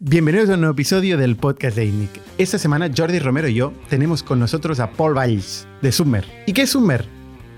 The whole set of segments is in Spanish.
Bienvenidos a un nuevo episodio del podcast de INNIC. Esta semana Jordi Romero y yo tenemos con nosotros a Paul Valls de Submer. ¿Y qué es Submer?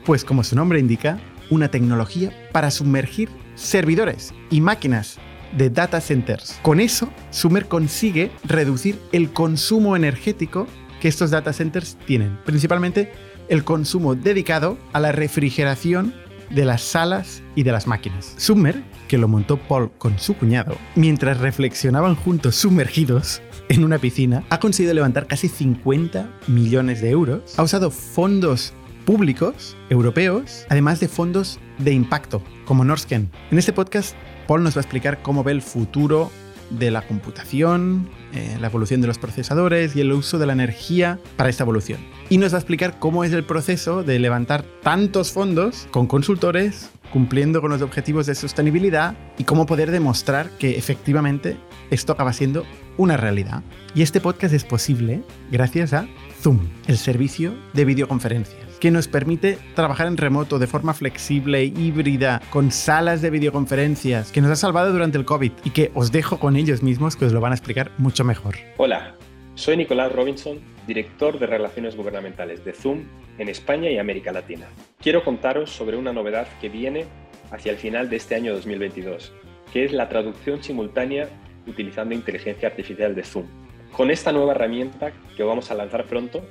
Pues como su nombre indica, una tecnología para sumergir servidores y máquinas de data centers. Con eso, Submer consigue reducir el consumo energético que estos data centers tienen, principalmente el consumo dedicado a la refrigeración de las salas y de las máquinas. Submer, que lo montó Paul con su cuñado, mientras reflexionaban juntos sumergidos en una piscina, ha conseguido levantar casi 50 millones de euros. Ha usado fondos públicos europeos, además de fondos de impacto, como Norsken. En este podcast, Paul nos va a explicar cómo ve el futuro de la computación, eh, la evolución de los procesadores y el uso de la energía para esta evolución. Y nos va a explicar cómo es el proceso de levantar tantos fondos con consultores, cumpliendo con los objetivos de sostenibilidad y cómo poder demostrar que efectivamente esto acaba siendo una realidad. Y este podcast es posible gracias a Zoom, el servicio de videoconferencias que nos permite trabajar en remoto de forma flexible, híbrida, con salas de videoconferencias, que nos ha salvado durante el COVID y que os dejo con ellos mismos que os lo van a explicar mucho mejor. Hola, soy Nicolás Robinson, director de Relaciones Gubernamentales de Zoom en España y América Latina. Quiero contaros sobre una novedad que viene hacia el final de este año 2022, que es la traducción simultánea utilizando inteligencia artificial de Zoom. Con esta nueva herramienta que vamos a lanzar pronto,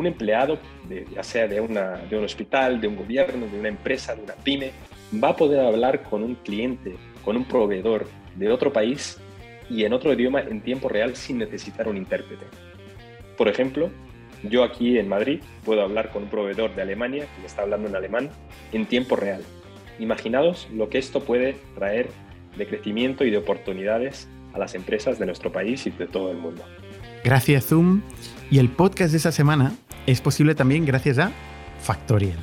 un empleado, ya sea de, un hospital, de un gobierno, de una empresa, de una pyme, va a poder hablar con un cliente, con un proveedor de otro país y en otro idioma en tiempo real sin necesitar un intérprete. Por ejemplo, yo aquí en Madrid puedo hablar con un proveedor de Alemania que me está hablando en alemán en tiempo real. Imaginaos lo que esto puede traer de crecimiento y de oportunidades a las empresas de nuestro país y de todo el mundo. Gracias Zoom. Y el podcast de esta semana es posible también gracias a Factorial,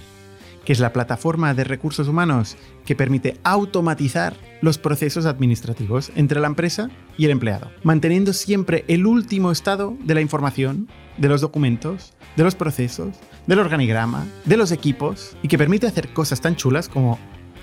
que es la plataforma de recursos humanos que permite automatizar los procesos administrativos entre la empresa y el empleado, manteniendo siempre el último estado de la información, de los documentos, de los procesos, del organigrama, de los equipos, y que permite hacer cosas tan chulas como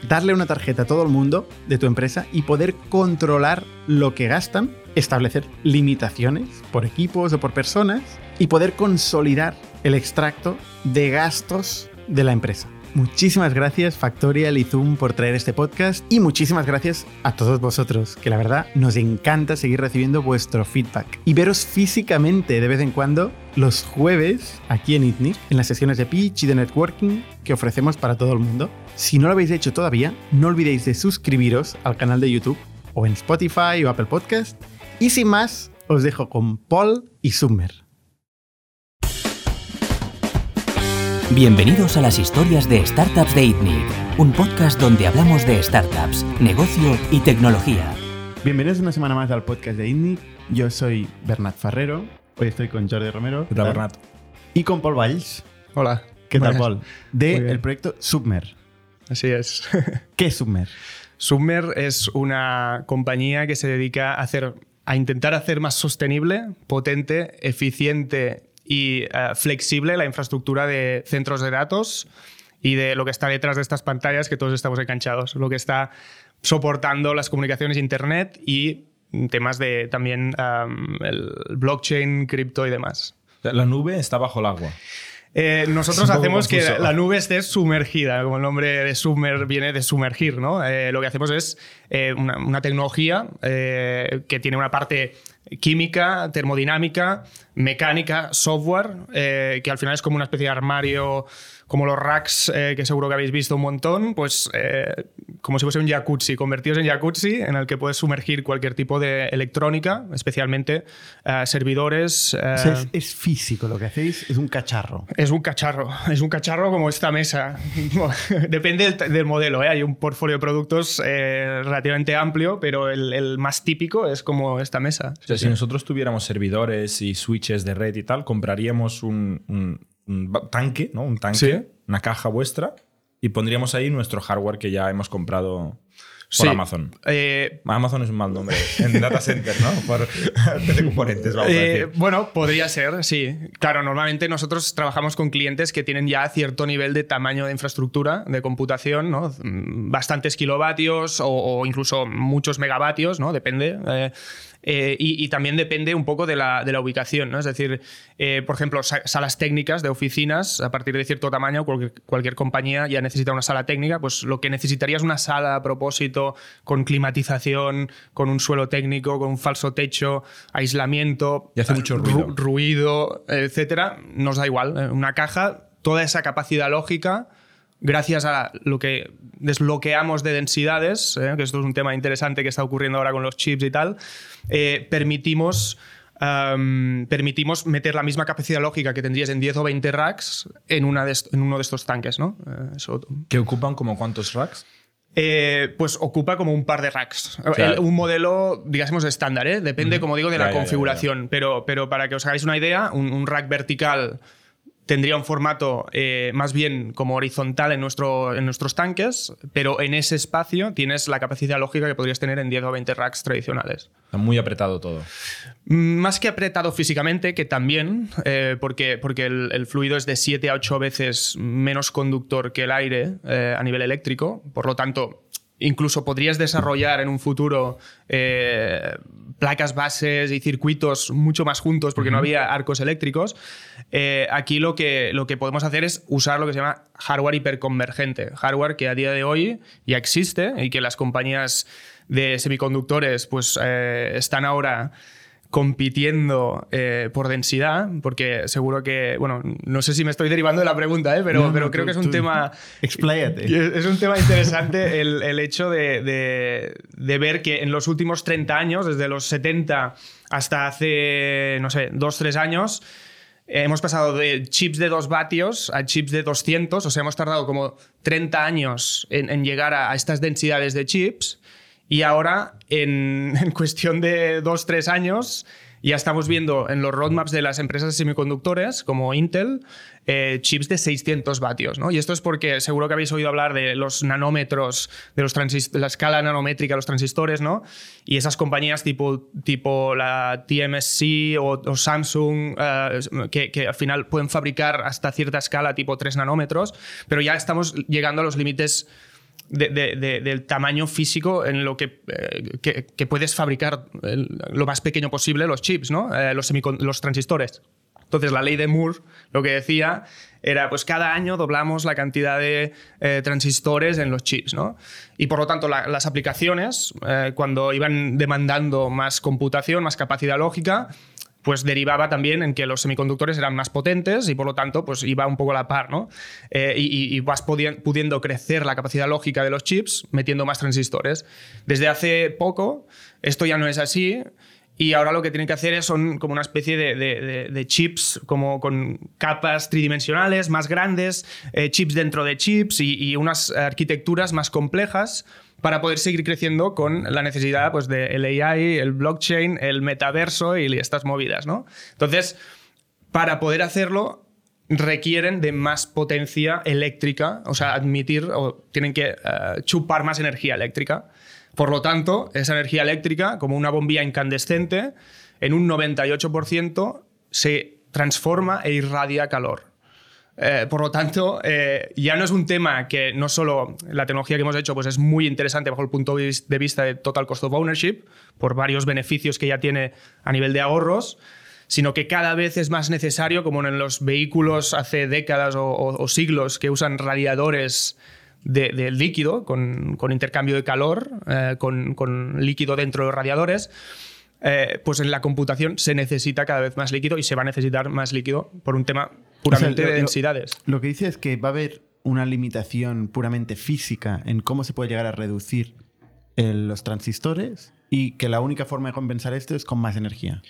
darle una tarjeta a todo el mundo de tu empresa y poder controlar lo que gastan, establecer limitaciones por equipos o por personas y poder consolidar el extracto de gastos de la empresa. Muchísimas gracias Factorial y Zoom por traer este podcast y muchísimas gracias a todos vosotros, que la verdad nos encanta seguir recibiendo vuestro feedback y veros físicamente de vez en cuando los jueves aquí en ITNIC, en las sesiones de pitch y de networking que ofrecemos para todo el mundo. Si no lo habéis hecho todavía, no olvidéis de suscribiros al canal de YouTube o en Spotify o Apple Podcast. Y sin más, os dejo con Paul y Summer. Bienvenidos a las historias de Startups de ITNIC, un podcast donde hablamos de startups, negocio y tecnología. Bienvenidos una semana más al podcast de ITNIC. Yo soy Bernat Ferrero. Hoy estoy con Jordi Romero. ¿Qué tal, Bernat? Y con Paul Valls. Hola. ¿Qué tal, Paul? De el proyecto Submer. Así es. ¿Qué es Submer? Submer es una compañía que se dedica a, hacer, a intentar hacer más sostenible, potente, eficiente y eh, flexible la infraestructura de centros de datos y de lo que está detrás de estas pantallas que todos estamos enganchados, lo que está soportando las comunicaciones Internet y temas de también el blockchain, cripto y demás. La nube está bajo el agua. Eh, nosotros hacemos que la nube esté sumergida, como el nombre de sumer viene de sumergir, ¿no? Eh, lo que hacemos es una, una, tecnología que tiene una parte química, termodinámica, mecánica, software, eh, que al final es como una especie de armario como los racks eh, que seguro que habéis visto un montón, pues eh, como si fuese un jacuzzi, convertidos en jacuzzi, en el que puedes sumergir cualquier tipo de electrónica, especialmente eh, servidores. es, físico lo que hacéis, es un cacharro. Es un cacharro, es un cacharro como esta mesa. Depende del, modelo, hay un portfolio de productos relativamente amplio, pero el, más típico es como esta mesa. O sea, si nosotros tuviéramos servidores y switches de red y tal, compraríamos un un tanque, ¿no? Un tanque, una caja vuestra, y pondríamos ahí nuestro hardware que ya hemos comprado por Amazon. Eh, Amazon es un mal nombre. En data center, ¿no? Por componentes, vamos a eh, decir. Bueno, podría ser, sí. Claro, normalmente nosotros trabajamos con clientes que tienen ya cierto nivel de tamaño de infraestructura de computación, ¿no? Bastantes kilovatios o, incluso muchos megavatios, ¿no? Depende. Eh, Eh, y, también depende un poco de la, de la ubicación, ¿no? Es decir, eh, por ejemplo, salas técnicas de oficinas, a partir de cierto tamaño, cualquier, cualquier, compañía ya necesita una sala técnica, pues lo que necesitaría es una sala a propósito, con climatización, con un suelo técnico, con un falso techo, aislamiento, y hace mucho ruido, ruido etcétera, nos da igual. Una caja, toda esa capacidad lógica gracias a lo que desbloqueamos de densidades, eh, que esto es un tema interesante que está ocurriendo ahora con los chips y tal, eh, permitimos, permitimos meter la misma capacidad lógica que tendrías en 10 o 20 racks en, una en uno de estos tanques. ¿no? Eh, ¿Que ocupan como cuántos racks? pues ocupa como un par de racks. un modelo, digamos, estándar, depende, como digo, de la configuración. pero, pero para que os hagáis una idea, un rack vertical tendría un formato eh, más bien como horizontal en, nuestro, en nuestros tanques, pero en ese espacio tienes la capacidad lógica que podrías tener en 10 o 20 racks tradicionales. Está muy apretado todo. Mm, más que apretado físicamente, que también, eh, porque, porque el, fluido es de 7 a 8 veces menos conductor que el aire eh, a nivel eléctrico, por lo tanto, incluso podrías desarrollar en un futuro eh, placas bases y circuitos mucho más juntos porque no había arcos eléctricos. Eh, aquí lo que, lo que podemos hacer es usar lo que se llama hardware hiperconvergente. Hardware que a día de hoy ya existe y que las compañías de semiconductores pues, eh, están ahora compitiendo eh, por densidad, porque seguro que, bueno, no sé si me estoy derivando de la pregunta, ¿eh? pero, pero creo que es un tema... Expláyate. Es un tema interesante el, el hecho de, de, de, ver que en los últimos 30 años, desde los 70 hasta hace, no sé, 2, 3 años, hemos pasado de chips de 2 vatios a chips de 200, o sea, hemos tardado como 30 años en, en llegar a, a estas densidades de chips. Y ahora, en, cuestión de dos, tres años, ya estamos viendo en los roadmaps de las empresas de semiconductores, como Intel, eh, chips de 600 vatios. ¿no? Y esto es porque seguro que habéis oído hablar de los nanómetros, de, los de la escala nanométrica los transistores, ¿no? Y esas compañías tipo, tipo la TMSC o, Samsung, eh, que, que, al final pueden fabricar hasta cierta escala, tipo 3 nanómetros, pero ya estamos llegando a los límites del tamaño físico en lo que, eh, puedes fabricar lo más pequeño posible los chips, ¿no? Eh, los, los transistores. Entonces, la ley de Moore lo que decía era, pues cada año doblamos la cantidad de eh, transistores en los chips, ¿no? Y por lo tanto, las aplicaciones, cuando iban demandando más computación, más capacidad lógica, pues derivaba también en que los semiconductores eran más potentes y por lo tanto pues iba un poco a la par, ¿no? Eh, y, vas pudiendo crecer la capacidad lógica de los chips metiendo más transistores. Desde hace poco esto ya no es así y ahora lo que tienen que hacer es son como una especie de, chips como con capas tridimensionales más grandes, eh, chips dentro de chips y unas arquitecturas más complejas para poder seguir creciendo con la necesidad pues, del AI, el blockchain, el metaverso y estas movidas. ¿no? Entonces, para poder hacerlo, requieren de más potencia eléctrica, o sea, admitir o tienen que eh, chupar más energía eléctrica. Por lo tanto, esa energía eléctrica, como una bombilla incandescente, en un 98% se transforma e irradia calor. Eh, por lo tanto, eh, ya no es un tema que no solo la tecnología que hemos hecho pues es muy interesante bajo el punto de vista de total cost of ownership, por varios beneficios que ya tiene a nivel de ahorros, sino que cada vez es más necesario, como en los vehículos hace décadas o, siglos que usan radiadores de, líquido con, intercambio de calor, eh, con, con líquido dentro de los radiadores. pues en la computación se necesita cada vez más líquido y se va a necesitar más líquido por un tema puramente de densidades. Lo, que dice es que va a haber una limitación puramente física en cómo se puede llegar a reducir los transistores y que la única forma de compensar esto es con más energía.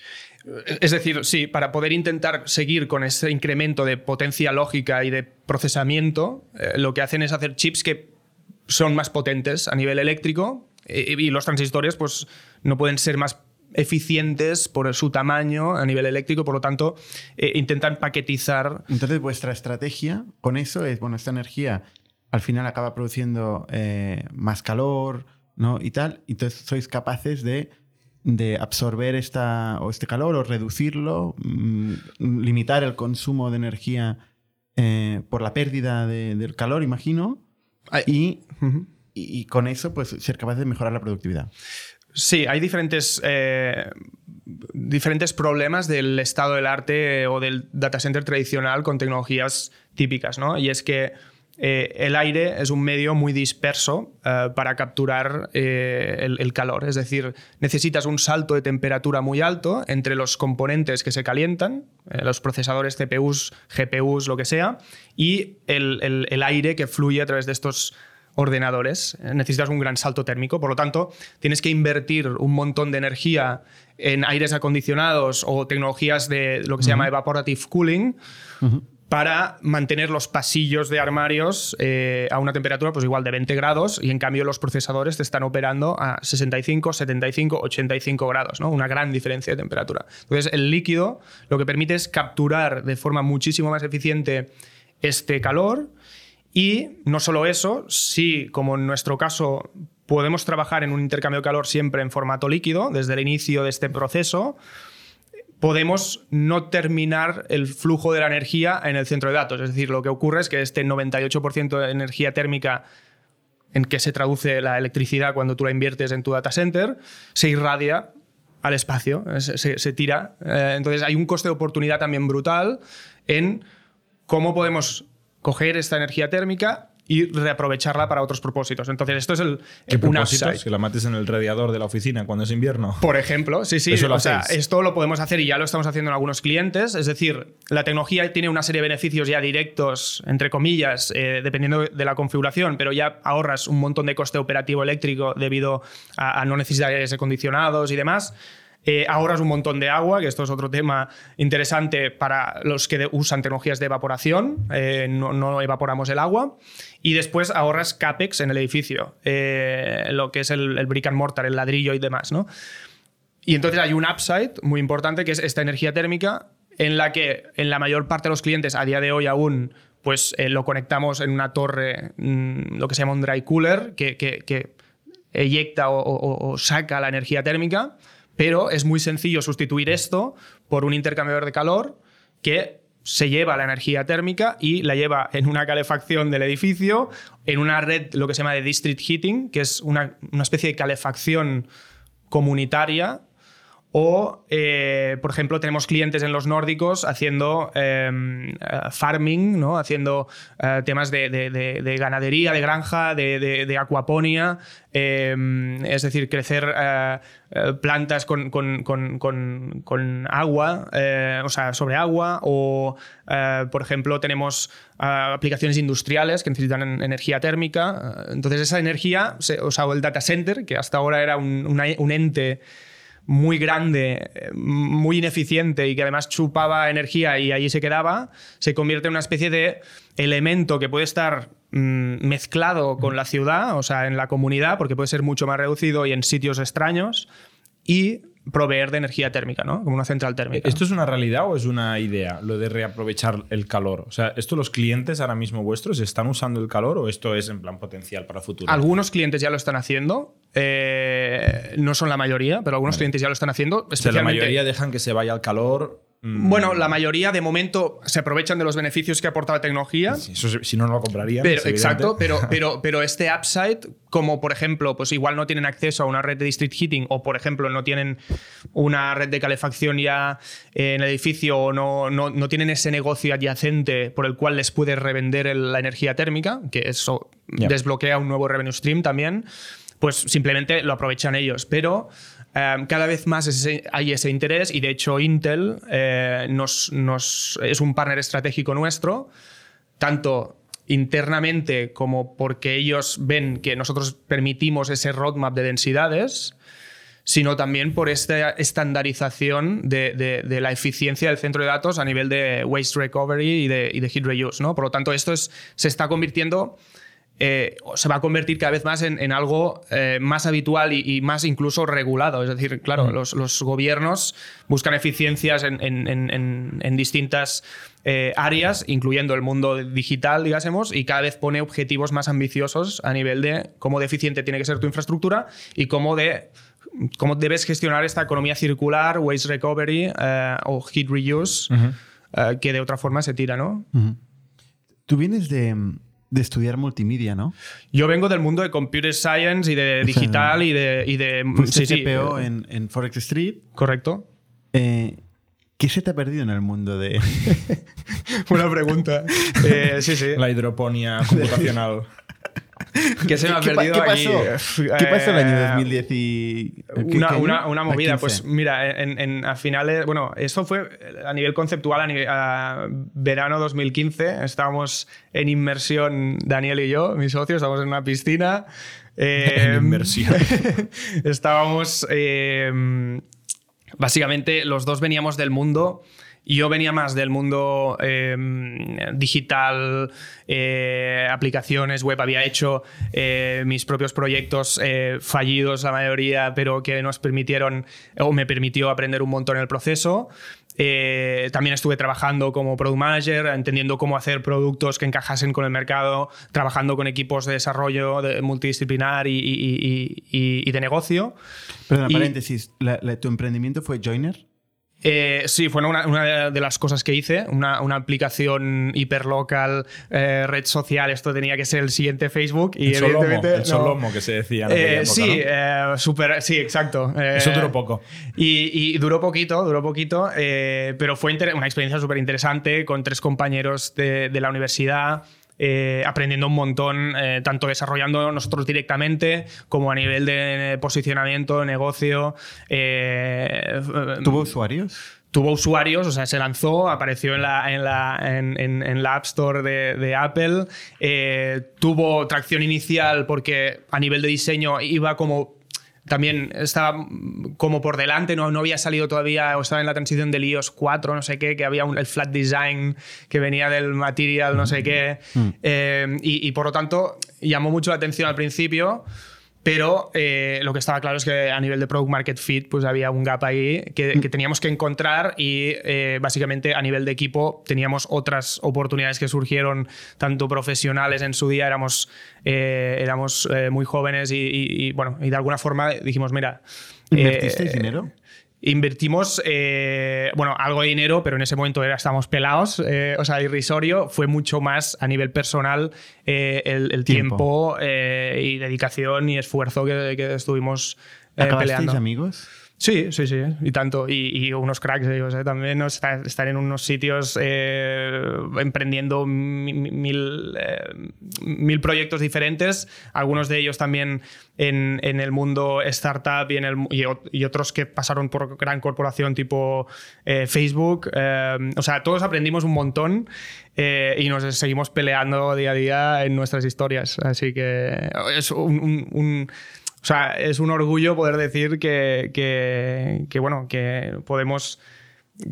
Es decir, sí, para poder intentar seguir con ese incremento de potencia lógica y de procesamiento, eh, lo que hacen es hacer chips que son más potentes a nivel eléctrico eh, y los transistores pues, no pueden ser más eficientes por su tamaño a nivel eléctrico, por lo tanto, eh, intentan paquetizar. Entonces, vuestra estrategia con eso es, bueno, esta energía al final acaba produciendo eh, más calor, ¿no? Y tal, entonces sois capaces de, absorber esta, o este calor o reducirlo, mm, limitar el consumo de energía eh, por la pérdida del calor, imagino, y, y, con eso, pues, ser capaces de mejorar la productividad. Sí, hay diferentes, eh, diferentes problemas del estado del arte o del data center tradicional con tecnologías típicas, ¿no? Y es que eh, el aire es un medio muy disperso eh, para capturar el, el, calor. Es decir, necesitas un salto de temperatura muy alto entre los componentes que se calientan, los procesadores CPUs, GPUs, lo que sea, y el, el, el, aire que fluye a través de estos ordenadores, necesitas un gran salto térmico, por lo tanto, tienes que invertir un montón de energía en aires acondicionados o tecnologías de lo que se llama evaporative cooling para mantener los pasillos de armarios eh, a una temperatura pues igual de 20 grados y en cambio los procesadores te están operando a 65, 75, 85 grados, ¿no? una gran diferencia de temperatura. Entonces, el líquido lo que permite es capturar de forma muchísimo más eficiente este calor y no solo eso, si como en nuestro caso podemos trabajar en un intercambio de calor siempre en formato líquido desde el inicio de este proceso, podemos no terminar el flujo de la energía en el centro de datos. Es decir, lo que ocurre es que este 98% de energía térmica en que se traduce la electricidad cuando tú la inviertes en tu data center, se irradia al espacio, se, tira. Eh, entonces hay un coste de oportunidad también brutal en cómo podemos coger esta energía térmica y reaprovecharla para otros propósitos. Entonces, esto es el ¿Qué propósitos? Que la mates en el radiador de la oficina cuando es invierno. Por ejemplo, sí, sí. Eso lo o sea, esto lo podemos hacer y ya lo estamos haciendo en algunos clientes. Es decir, la tecnología tiene una serie de beneficios ya directos, entre comillas, eh, dependiendo de la configuración, pero ya ahorras un montón de coste operativo eléctrico debido a, a no necesitar aires acondicionados y demás. Eh, ahorras un montón de agua, que esto es otro tema interesante para los que usan tecnologías de evaporación, eh, no, evaporamos el agua. Y después ahorras CAPEX en el edificio, eh, lo que es el, brick and mortar, el ladrillo y demás. ¿no? Y entonces hay un upside muy importante que es esta energía térmica en la que en la mayor parte de los clientes a día de hoy aún pues lo conectamos en una torre, mm, lo que se llama un dry cooler, que, que, eyecta o, saca la energía térmica. Pero es muy sencillo sustituir esto por un intercambiador de calor que se lleva la energía térmica y la lleva en una calefacción del edificio, en una red, lo que se llama de district heating, que es una, una especie de calefacción comunitaria o, eh, por ejemplo, tenemos clientes en los nórdicos haciendo em, eh, farming, ¿no? haciendo eh, temas de, ganadería, de granja, de, acuaponia, em, es decir, crecer plantas con, agua, o sea, sobre agua, o, por ejemplo, tenemos aplicaciones industriales que necesitan energía térmica. Entonces, esa energía, o sea, el data center, que hasta ahora era un ente muy grande, muy ineficiente y que además chupaba energía y allí se quedaba, se convierte en una especie de elemento que puede estar mm, mezclado con la ciudad, o sea, en la comunidad, porque puede ser mucho más reducido y en sitios extraños, y proveer de energía térmica, ¿no? Como una central térmica. ¿Esto es una realidad o es una idea, lo de reaprovechar el calor? O sea, ¿esto los clientes ahora mismo vuestros están usando el calor o esto es en plan potencial para futuro? Algunos clientes ya lo están haciendo. Eh, no son la mayoría, pero algunos clientes ya lo están haciendo. Especialmente... la mayoría dejan que se vaya al calor. Bueno, la mayoría de momento se aprovechan de los beneficios que aporta la tecnología. si no, no lo comprarían. Pero, exacto, pero, pero, pero este upside, como por ejemplo, pues igual no tienen acceso a una red de district heating o por ejemplo no tienen una red de calefacción ya en el edificio o no, no, tienen ese negocio adyacente por el cual les puede revender la energía térmica, que eso desbloquea un nuevo revenue stream también, pues simplemente lo aprovechan ellos. Pero Em, cada vez más hay ese interés y de hecho Intel eh, es un partner estratégico nuestro, tanto internamente como porque ellos ven que nosotros permitimos ese roadmap de densidades, sino también por esta estandarización de, la eficiencia del centro de datos a nivel de waste recovery y de, y heat reuse. ¿no? Por lo tanto, esto se está convirtiendo eh, se va a convertir cada vez más en, algo eh, más habitual y, más incluso regulado. Es decir, claro, mm. los, gobiernos buscan eficiencias en, distintas eh, áreas, incluyendo el mundo digital, digásemos, y cada vez pone objetivos más ambiciosos a nivel de cómo de eficiente tiene que ser tu infraestructura y cómo de cómo debes gestionar esta economía circular, waste recovery o heat reuse, que de otra forma se tira, ¿no? Tú vienes de de estudiar multimedia, ¿no? Yo vengo del mundo de computer science y de digital y de... Y de sí, sí, CPO en, en, Forex Street. Correcto. Eh, ¿Qué se te ha perdido en el mundo de...? Buena pregunta. Eh, sí, sí. La hidroponía computacional. ¿Qué se me ha perdido ¿qué aquí? ¿Qué pasó el año 2010 y... Una, una, movida, pues mira, en, a finales, bueno, esto fue a nivel conceptual, a, nivel, verano 2015, estábamos en inmersión, Daniel y yo, mis socios, estábamos en una piscina. en inmersión. estábamos, eh, básicamente, los dos veníamos del mundo yo venía más del mundo em, digital, eh, aplicaciones web, había hecho eh, mis propios proyectos eh, fallidos la mayoría, pero que nos permitieron o me permitió aprender un montón en el proceso. también estuve trabajando como product manager, entendiendo cómo hacer productos que encajasen con el mercado, trabajando con equipos de desarrollo multidisciplinar y, de negocio. Perdona, paréntesis, ¿tu emprendimiento fue Joiner? Eh, sí, fue una, de las cosas que hice, una, aplicación hiperlocal, eh, red social, esto tenía que ser el siguiente Facebook. Y el evidentemente. el Solomo que se decía. Eh, sí, super, sí, exacto. Eso duró poco. Y, duró poquito, duró poquito, pero fue una experiencia súper interesante con tres compañeros de, de la universidad. Eh, aprendiendo un montón, eh, tanto desarrollando nosotros directamente como a nivel de posicionamiento, negocio. Eh, ¿Tuvo usuarios? Tuvo usuarios, o sea, se lanzó, apareció en la, en la, en, la App Store de, de Apple, tuvo tracción inicial porque a nivel de diseño iba como también estaba como por delante, no, no había salido todavía, o estaba en la transición del iOS 4, no sé qué, que había un, el flat design que venía del material, no sé qué. Mm. Eh, y, y, por lo tanto, llamó mucho la atención al principio. Pero eh, lo que estaba claro es que a nivel de product market fit pues había un gap ahí que, teníamos que encontrar y eh, básicamente a nivel de equipo teníamos otras oportunidades que surgieron tanto profesionales en su día éramos, eh, éramos muy jóvenes y, bueno y de alguna forma dijimos mira ¿Invertisteis dinero? Invertimos, eh, bueno, algo de dinero, pero en ese momento era, estábamos pelados, eh, o sea, irrisorio. Fue mucho más a nivel personal eh, el, tiempo, y dedicación y esfuerzo que, que estuvimos peleando. amigos? Sí, sí, sí, y tanto. Y, unos cracks ellos, ¿eh? también están en unos sitios eh, emprendiendo mil, eh, mil, proyectos diferentes, algunos de ellos también en, en el mundo startup y, en el, y, otros que pasaron por gran corporación tipo Facebook. o sea, todos aprendimos un montón y nos seguimos peleando día a día en nuestras historias. Así que es un o sea, es un orgullo poder decir que, que, bueno, que podemos...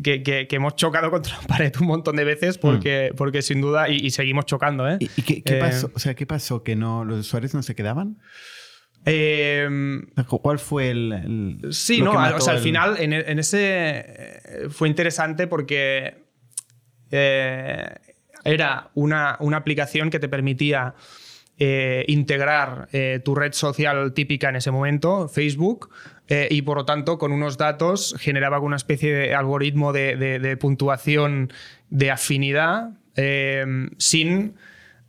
Que, que, hemos chocado contra la pared un montón de veces porque, mm. porque sin duda, y, seguimos chocando. ¿eh? ¿Y, qué, qué pasó? Eh, o sea, ¿qué pasó? ¿Que no, los usuarios no se quedaban? Eh, ¿Cuál fue el...? sí, no, o sea, al final en, en, ese fue interesante porque era una, una aplicación que te permitía eh, integrar eh, tu red social típica en ese momento, Facebook, eh, y por lo tanto con unos datos generaba una especie de algoritmo de puntuación de afinidad sin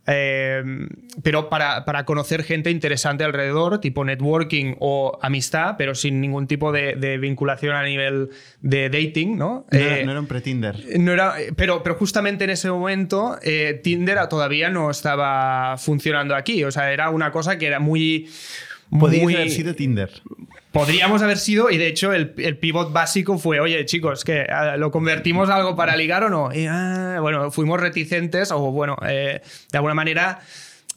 Em, pero para, para, conocer gente interesante alrededor, tipo networking o amistad, pero sin ningún tipo de, vinculación a nivel de dating, ¿no? No, era, eh, un pre-Tinder. No era, pero, pero justamente en ese momento eh, Tinder todavía no estaba funcionando aquí. O sea, era una cosa que era muy... Podría haber sido Tinder. Podríamos haber sido, y de hecho el, pivot básico fue, oye chicos, que ah, lo convertimos a algo para ligar o no. Y, ah, bueno, fuimos reticentes o bueno, eh, de alguna manera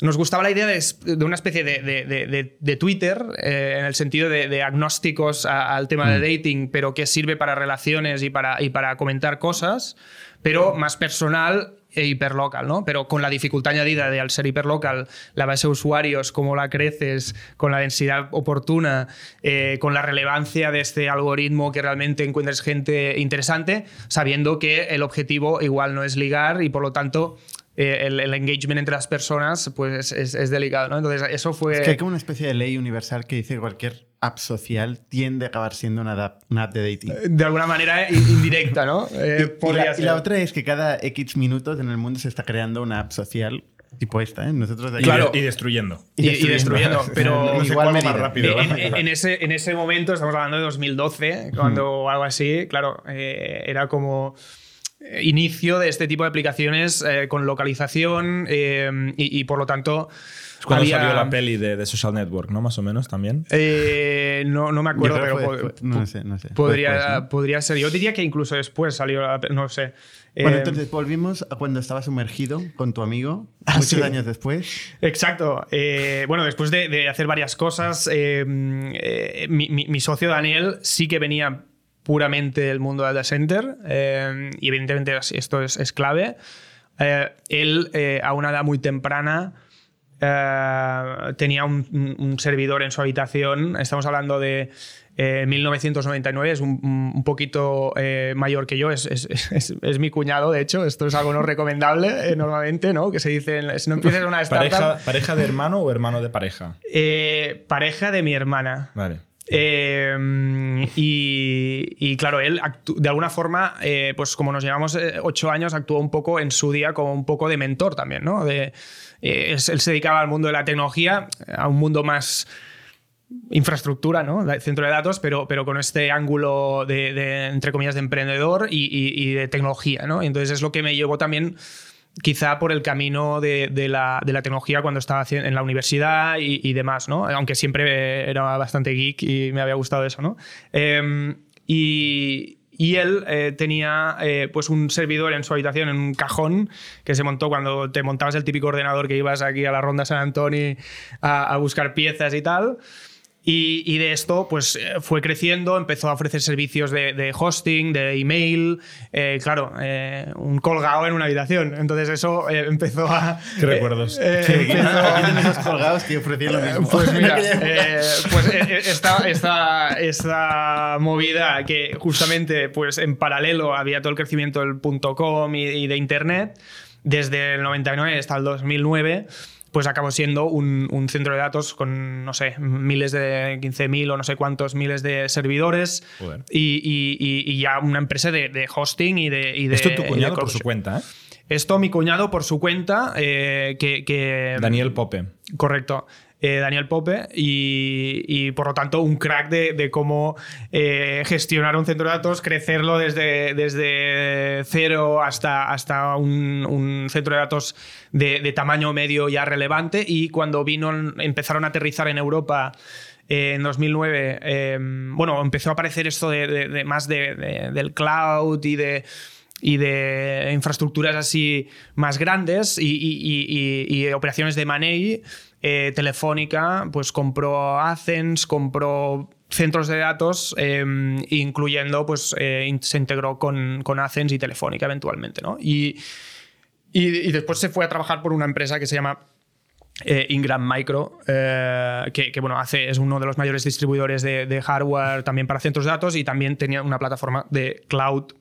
nos gustaba la idea de, una especie de, Twitter, eh, en el sentido de, agnósticos al tema de mm. dating, pero que sirve para relaciones y para, y para comentar cosas, pero más personal e hiperlocal, ¿no? Pero con la dificultad añadida de al ser hiperlocal, la base de usuarios, cómo la creces, con la densidad oportuna, eh, con la relevancia de este algoritmo que realmente encuentres gente interesante, sabiendo que el objetivo igual no es ligar y por lo tanto eh, el, engagement entre las personas pues es, delicado, ¿no? Entonces eso fue... Es que hay como una especie de ley universal que dice que cualquier app social tiende a acabar siendo una app, una app de dating. De alguna manera indirecta, ¿no? Eh, y, la, otra es que cada X minutos en el mundo se está creando una app social tipo esta, ¿eh? Nosotros de. Claro. Y destruyendo. Y, y destruyendo, pero No sé igual cuál más rápido. En, en- en ese, en ese momento, estamos hablando de 2012, cuando algo así, claro, eh, era como eh, inicio de este tipo de aplicaciones eh, con localización eh, y, y, por lo tanto... Es cuando había- salió la peli de, de Social Network, ¿no? Más o menos también. Eh, no, no me acuerdo, pero fue po- no sé, no sé. Fue podría, después, ¿no? podría ser. Yo diría que incluso después salió la... pe- No sé. Bueno, entonces volvimos a cuando estaba sumergido con tu amigo, Ah, muchos sí. años después. Exacto. Eh, bueno, después de, de hacer varias cosas, eh, eh, mi, mi- mi socio Daniel sí que venía puramente del mundo del data center eh, y evidentemente esto es, es clave. Eh, él eh, a una edad muy temprana tenía un, servidor en su habitación. Estamos hablando de eh, 1999, es un, un poquito mayor que yo, es, es- es- es mi cuñado, de hecho. Esto es algo no recomendable normalmente, ¿no? Que se dice, si no empiezas una startup... ¿Pareja, ¿Pareja de hermano o hermano de pareja? Pareja de mi hermana. Vale. Eh, y, claro, él de alguna forma, eh, pues como nos llevamos eh, ocho años, actuó un poco en su día como un poco de mentor también, ¿no? De, eh, él se dedicaba al mundo de la tecnología, a un mundo más infraestructura, ¿no? Centro de datos, pero, pero con este ángulo de, entre comillas, de emprendedor y, y- y de tecnología, ¿no? Y entonces es lo que me llevó también quizá por el camino de, la, tecnología cuando estaba en la universidad y, demás, ¿no? Aunque siempre era bastante geek y me había gustado eso, ¿no? Eh, y, él eh, tenía eh, pues un servidor en su habitación, en un cajón, que se montó cuando te montabas el típico ordenador que ibas aquí a la Ronda San Antonio a buscar piezas y tal. Y, y de esto, pues eh, fue creciendo, empezó a ofrecer servicios de, de hosting, de email, eh, claro, eh, un colgado en una habitación. Entonces eso eh, empezó a... ¿Qué recuerdos? eh, empezó- tienes esos colgados que ofrecían lo mismo. pues mira, eh, pues eh, eh, esta, esta, esta movida que justamente pues en paralelo había todo el crecimiento del .com y, y de Internet, desde el 99 hasta el 2009, pues acabó siendo un, un centro de datos con, no sé, miles de 15.000 o no sé cuántos miles de servidores Joder. y, y- ya una empresa de, de hosting y de... y de- Esto tu cuñado por su cuenta, ¿eh? Esto mi cuñado por su cuenta, eh, que, que- Daniel Pope. Correcto. Eh, Daniel Pope y, por lo tanto un crack de, cómo eh, gestionar un centro de datos, crecerlo desde, desde cero hasta, hasta un, un centro de datos de, tamaño medio ya relevante. Y cuando vino empezaron a aterrizar en Europa eh, en 2009, eh, bueno, empezó a aparecer esto de, de- más de- de- del cloud y de y de infraestructuras así más grandes y, operaciones de money, eh, Telefónica pues compró Athens, compró centros de datos, eh, incluyendo, pues eh, se integró con, con Athens y Telefónica eventualmente, ¿no? Y, después se fue a trabajar por una empresa que se llama eh, Ingram Micro, que, bueno, hace, es uno de los mayores distribuidores de hardware también para centros de datos y también tenía una plataforma de cloud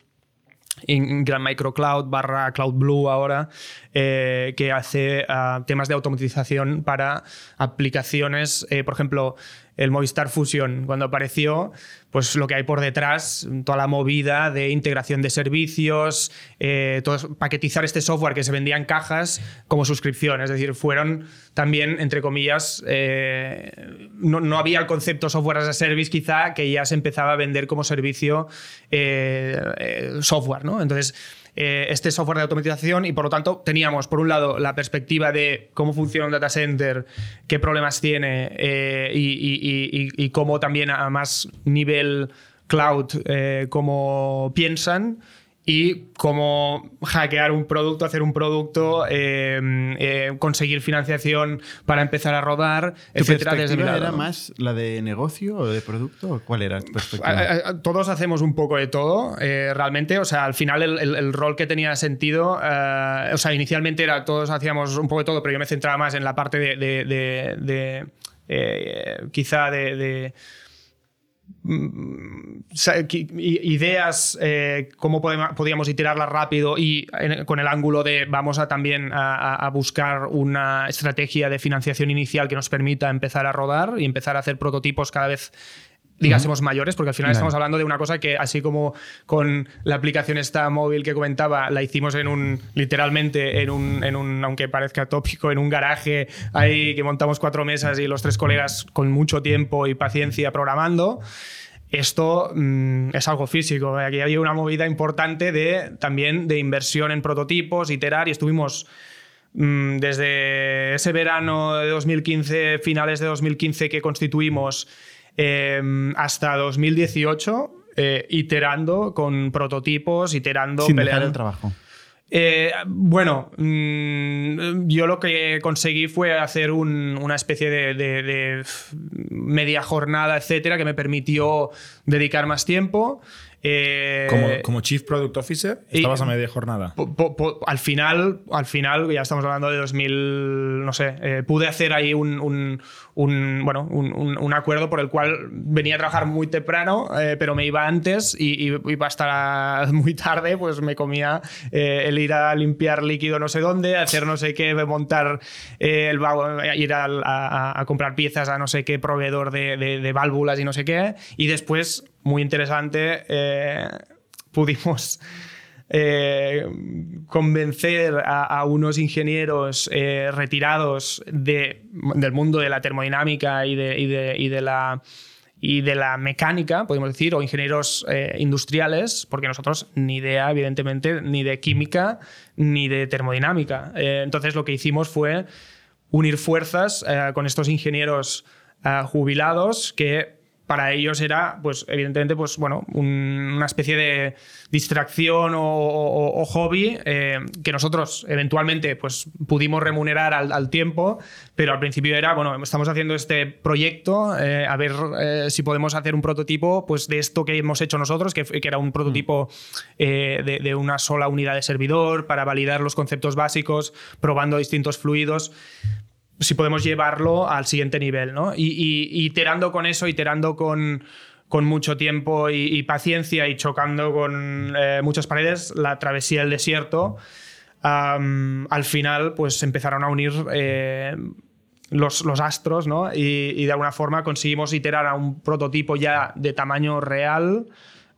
Ingram Micro Cloud barra Cloud Blue ahora, eh, que hace ah, temas de automatización para aplicaciones, eh, por ejemplo, el Movistar Fusion, cuando apareció, pues lo que hay por detrás, toda la movida de integración de servicios, eh, todo paquetizar este software que se vendía en cajas como suscripción. Es decir, fueron también, entre comillas, eh, no, no había el concepto software as a service quizá, que ya se empezaba a vender como servicio eh, software, ¿no? Entonces, eh, este software de automatización y por lo tanto teníamos por un lado la perspectiva de cómo funciona un data center, qué problemas tiene eh, y, y- cómo también a más nivel cloud, eh, cómo piensan y cómo hackear un producto, hacer un producto, eh, eh, conseguir financiación para empezar a rodar, ¿Tu etcétera. Desde mi perspectiva lado, era ¿no? más la de negocio o de producto? ¿O ¿Cuál era tu perspectiva? A- a- Todos hacemos un poco de todo, eh, realmente. O sea, al final el, el- el rol que tenía sentido, o sea, inicialmente era todos hacíamos un poco de todo, pero yo me centraba más en la parte de, de- de- de, quizá de, de, mm, sa- qui- i- ideas, eh, cómo podemos, podíamos iterarlas rápido y con el ángulo de vamos a también a- a buscar una estrategia de financiación inicial que nos permita empezar a rodar y empezar a hacer prototipos cada vez digásemos mayores, porque al final estamos hablando de una cosa que, así como con la aplicación esta móvil que comentaba, la hicimos en un, literalmente, en un, en un aunque parezca tópico, en un garaje ahí que montamos cuatro mesas y los tres colegas con mucho tiempo y paciencia programando. Esto mm, es algo físico. Aquí había una movida importante de, también de inversión en prototipos, iterar, y estuvimos mm, desde ese verano de 2015, finales de 2015 que constituimos, Em, hasta 2018 eh, iterando con prototipos, iterando... Sin dejar el trabajo. Eh, bueno, mm, yo lo que conseguí fue hacer una especie de, media jornada, etcétera, que me permitió dedicar más tiempo. Eh, como, Chief Product Officer, estabas a media jornada. al final, al final, ya estamos hablando de 2000, no sé, eh, pude hacer ahí un, bueno, un, acuerdo por el cual venía a trabajar muy temprano, eh, pero me iba antes y, iba hasta muy tarde, pues me comía el ir a limpiar líquido no sé dónde, hacer no sé qué, montar el ir a, comprar piezas a no sé qué proveedor de válvulas y no sé qué, y después muy interesante, eh, pudimos eh, convencer a, unos ingenieros eh, retirados del mundo de la termodinámica y de, la y de la mecánica, podemos decir, o ingenieros industriales, porque nosotros ni idea, evidentemente, ni de química ni de termodinámica. entonces lo que hicimos fue unir fuerzas con estos ingenieros jubilados que para ellos era, pues, evidentemente, pues, bueno, una especie de distracción o, hobby eh, que nosotros eventualmente pues, pudimos remunerar al, tiempo, pero al principio era, bueno, estamos haciendo este proyecto, eh, a ver eh, si podemos hacer un prototipo pues, de esto que hemos hecho nosotros, que, que era un prototipo de, de una sola unidad de servidor para validar los conceptos básicos, probando distintos fluidos si podemos llevarlo al siguiente nivel, ¿no? Y, iterando con eso, iterando con, con mucho tiempo y, paciencia y chocando con eh, muchas paredes, la travesía del desierto, al final pues empezaron a unir eh, los, los, astros, ¿no? Y, y, de alguna forma conseguimos iterar a un prototipo ya de tamaño real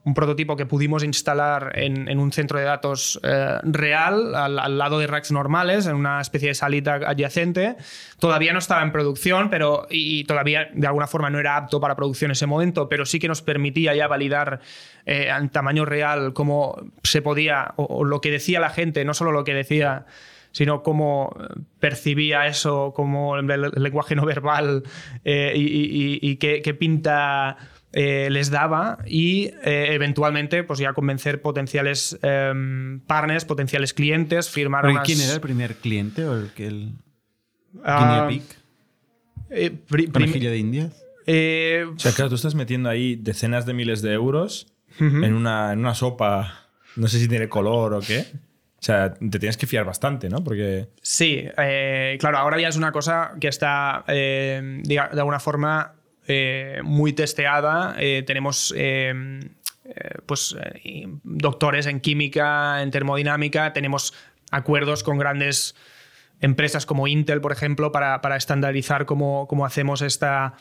un prototipo que pudimos instalar en, un centro de datos eh, real, al, lado de racks normales, en una especie de salita adyacente. Todavía no estaba en producción, pero y, todavía de alguna forma no era apto para producción en ese momento, pero sí que nos permitía ya validar eh, en tamaño real cómo se podía, o, lo que decía la gente, no solo lo que decía sino cómo percibía eso, como el, lenguaje no verbal eh, y, qué, pinta eh, les daba y eh, eventualmente pues ya convencer potenciales em, partners, potenciales clientes, firmar ¿Quién era el primer cliente o el que el ah, Guinea Eh, de Indias? Eh, o sea, claro, tú estás metiendo ahí decenas de miles de euros en, una, en una sopa, no sé si tiene color o qué. O sea, te tienes que fiar bastante, ¿no? Porque... Sí, claro, ahora ya es una cosa que está, de alguna forma, eh, muy testeada. Eh, tenemos eh, pues, doctores en química, en termodinámica, tenemos acuerdos con grandes empresas como Intel, por ejemplo, para, para estandarizar cómo, cómo hacemos esta,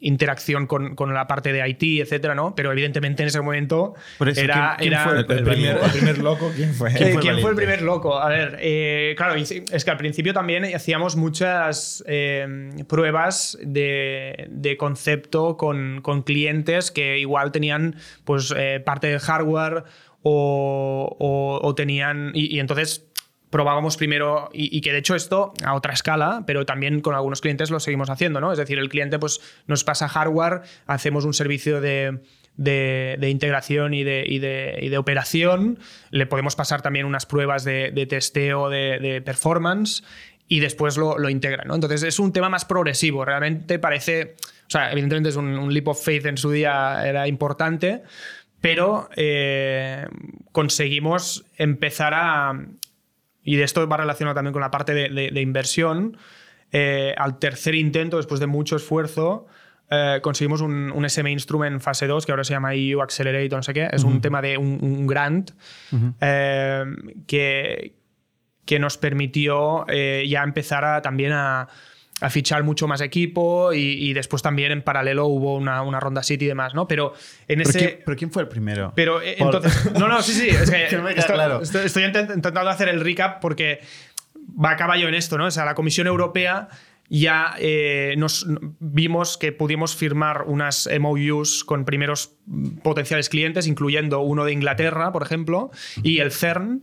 interacción con, con, la parte de IT, etcétera, ¿no? Pero evidentemente en ese momento era, ¿quién, fue el, primer, loco? ¿Quién fue? ¿Quién, fue, el primer loco? A ver, eh, claro, es que al principio también hacíamos muchas eh, pruebas de, de concepto con, con, clientes que igual tenían pues eh, parte del hardware o, o, tenían y, y entonces probábamos primero, y, que de hecho esto a otra escala, pero también con algunos clientes lo seguimos haciendo, ¿no? Es decir, el cliente pues, nos pasa hardware, hacemos un servicio de, integración y de, de, operación, le podemos pasar también unas pruebas de, testeo de, performance y después lo, lo integra, ¿no? Entonces es un tema más progresivo, realmente parece, o sea, evidentemente es un, leap of faith en su día, era importante, pero eh, conseguimos empezar a, y de esto va relacionado también con la parte de, inversión, eh, al tercer intento, después de mucho esfuerzo, eh, conseguimos un, un, SM Instrument fase 2, que ahora se llama EU Accelerate, no sé qué. Es un tema de un, grant eh, que, que nos permitió ya empezar a, también a, a fichar mucho más equipo y, después también en paralelo hubo una, una, ronda City y demás, ¿no? Pero en ese... ¿Pero quién, fue el primero? Pero eh, entonces... No, no, sí, sí. estoy, intentando hacer el recap porque va a caballo en esto, ¿no? O sea, la Comisión Europea ya eh, nos vimos que pudimos firmar unas MOUs con primeros potenciales clientes, incluyendo uno de Inglaterra, por ejemplo, y el CERN.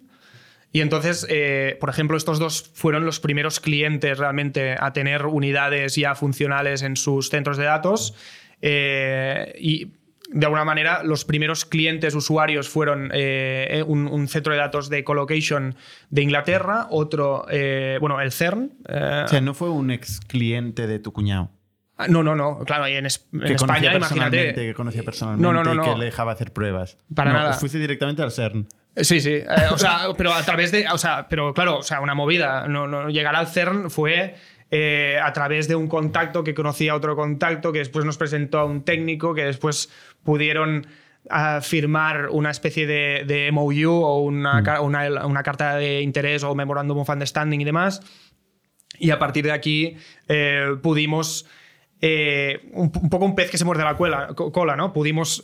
Y entonces, eh, por ejemplo, estos dos fueron los primeros clientes realmente a tener unidades ya funcionales en sus centros de datos. Eh, y de alguna manera, los primeros clientes usuarios fueron eh, un, centro de datos de colocation de Inglaterra, otro, bueno, el CERN. o sea, no fue un ex cliente de tu cuñado. Ah, no, no, no. Claro, y en, España, imagínate. Que conocía personalmente no, no, no, que le dejaba hacer pruebas. Para nada. Fuiste directamente al CERN. Sí, sí. Eh, o sea, pero a través de. O sea, pero claro, o sea, una movida. No, no llegar al CERN fue. Eh, a través de un contacto que conocía a otro contacto, que después nos presentó a un técnico, que después pudieron ah, firmar una especie de, MOU o una, mm. una, carta de interés o Memorandum of Understanding y demás. Y a partir de aquí eh, pudimos, un, poco un pez que se muerde la cola, ¿no? Pudimos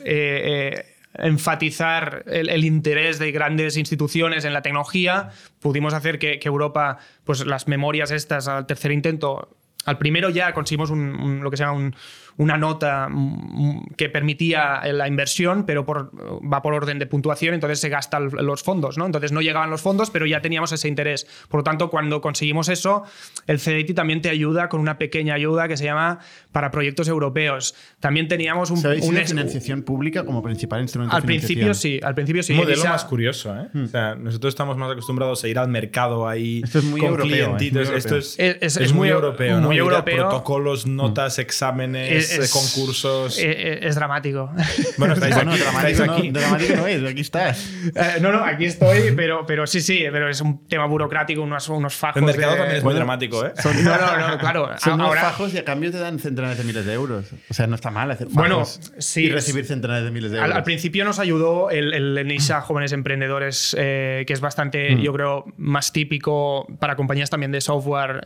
enfatizar el, interés de grandes instituciones en la tecnología, pudimos hacer que, Europa, pues las memorias estas al tercer intento, al primero ya conseguimos lo que se llama un, una nota mm, que permitía la inversión, pero por, va por orden de puntuación, entonces se gastan los fondos, ¿no? Entonces no llegaban los fondos, pero ya teníamos ese interés. Por lo tanto, cuando conseguimos eso, el CDT también te ayuda con una pequeña ayuda que se llama para proyectos europeos. También teníamos un, una financiación pública como principal instrumento al principio sí, al principio sí. Un modelo más curioso, ¿eh? O sea, nosotros estamos más acostumbrados a ir al mercado ahí Esto es muy con europeo, clientitos. Esto es, es, muy, europeo, ¿no? Muy europeo. Protocolos, notas, exámenes es, concursos. Eh, eh, es, dramático. Bueno, estáis aquí. dramático, aquí. No, dramático no es, aquí estás. Eh, no, no, aquí estoy, pero, pero sí, sí, pero es un tema burocrático, unos, unos fajos. El mercado también es muy dramático, ¿eh? Son, no, no, no, claro. Son unos fajos y a cambio te dan centenares de miles de euros. O sea, no está mal hacer fajos bueno, sí, y recibir centenares de miles de euros. Al, principio nos ayudó el, el NISA Jóvenes Emprendedores, que es bastante, mm. yo creo, más típico para compañías también de software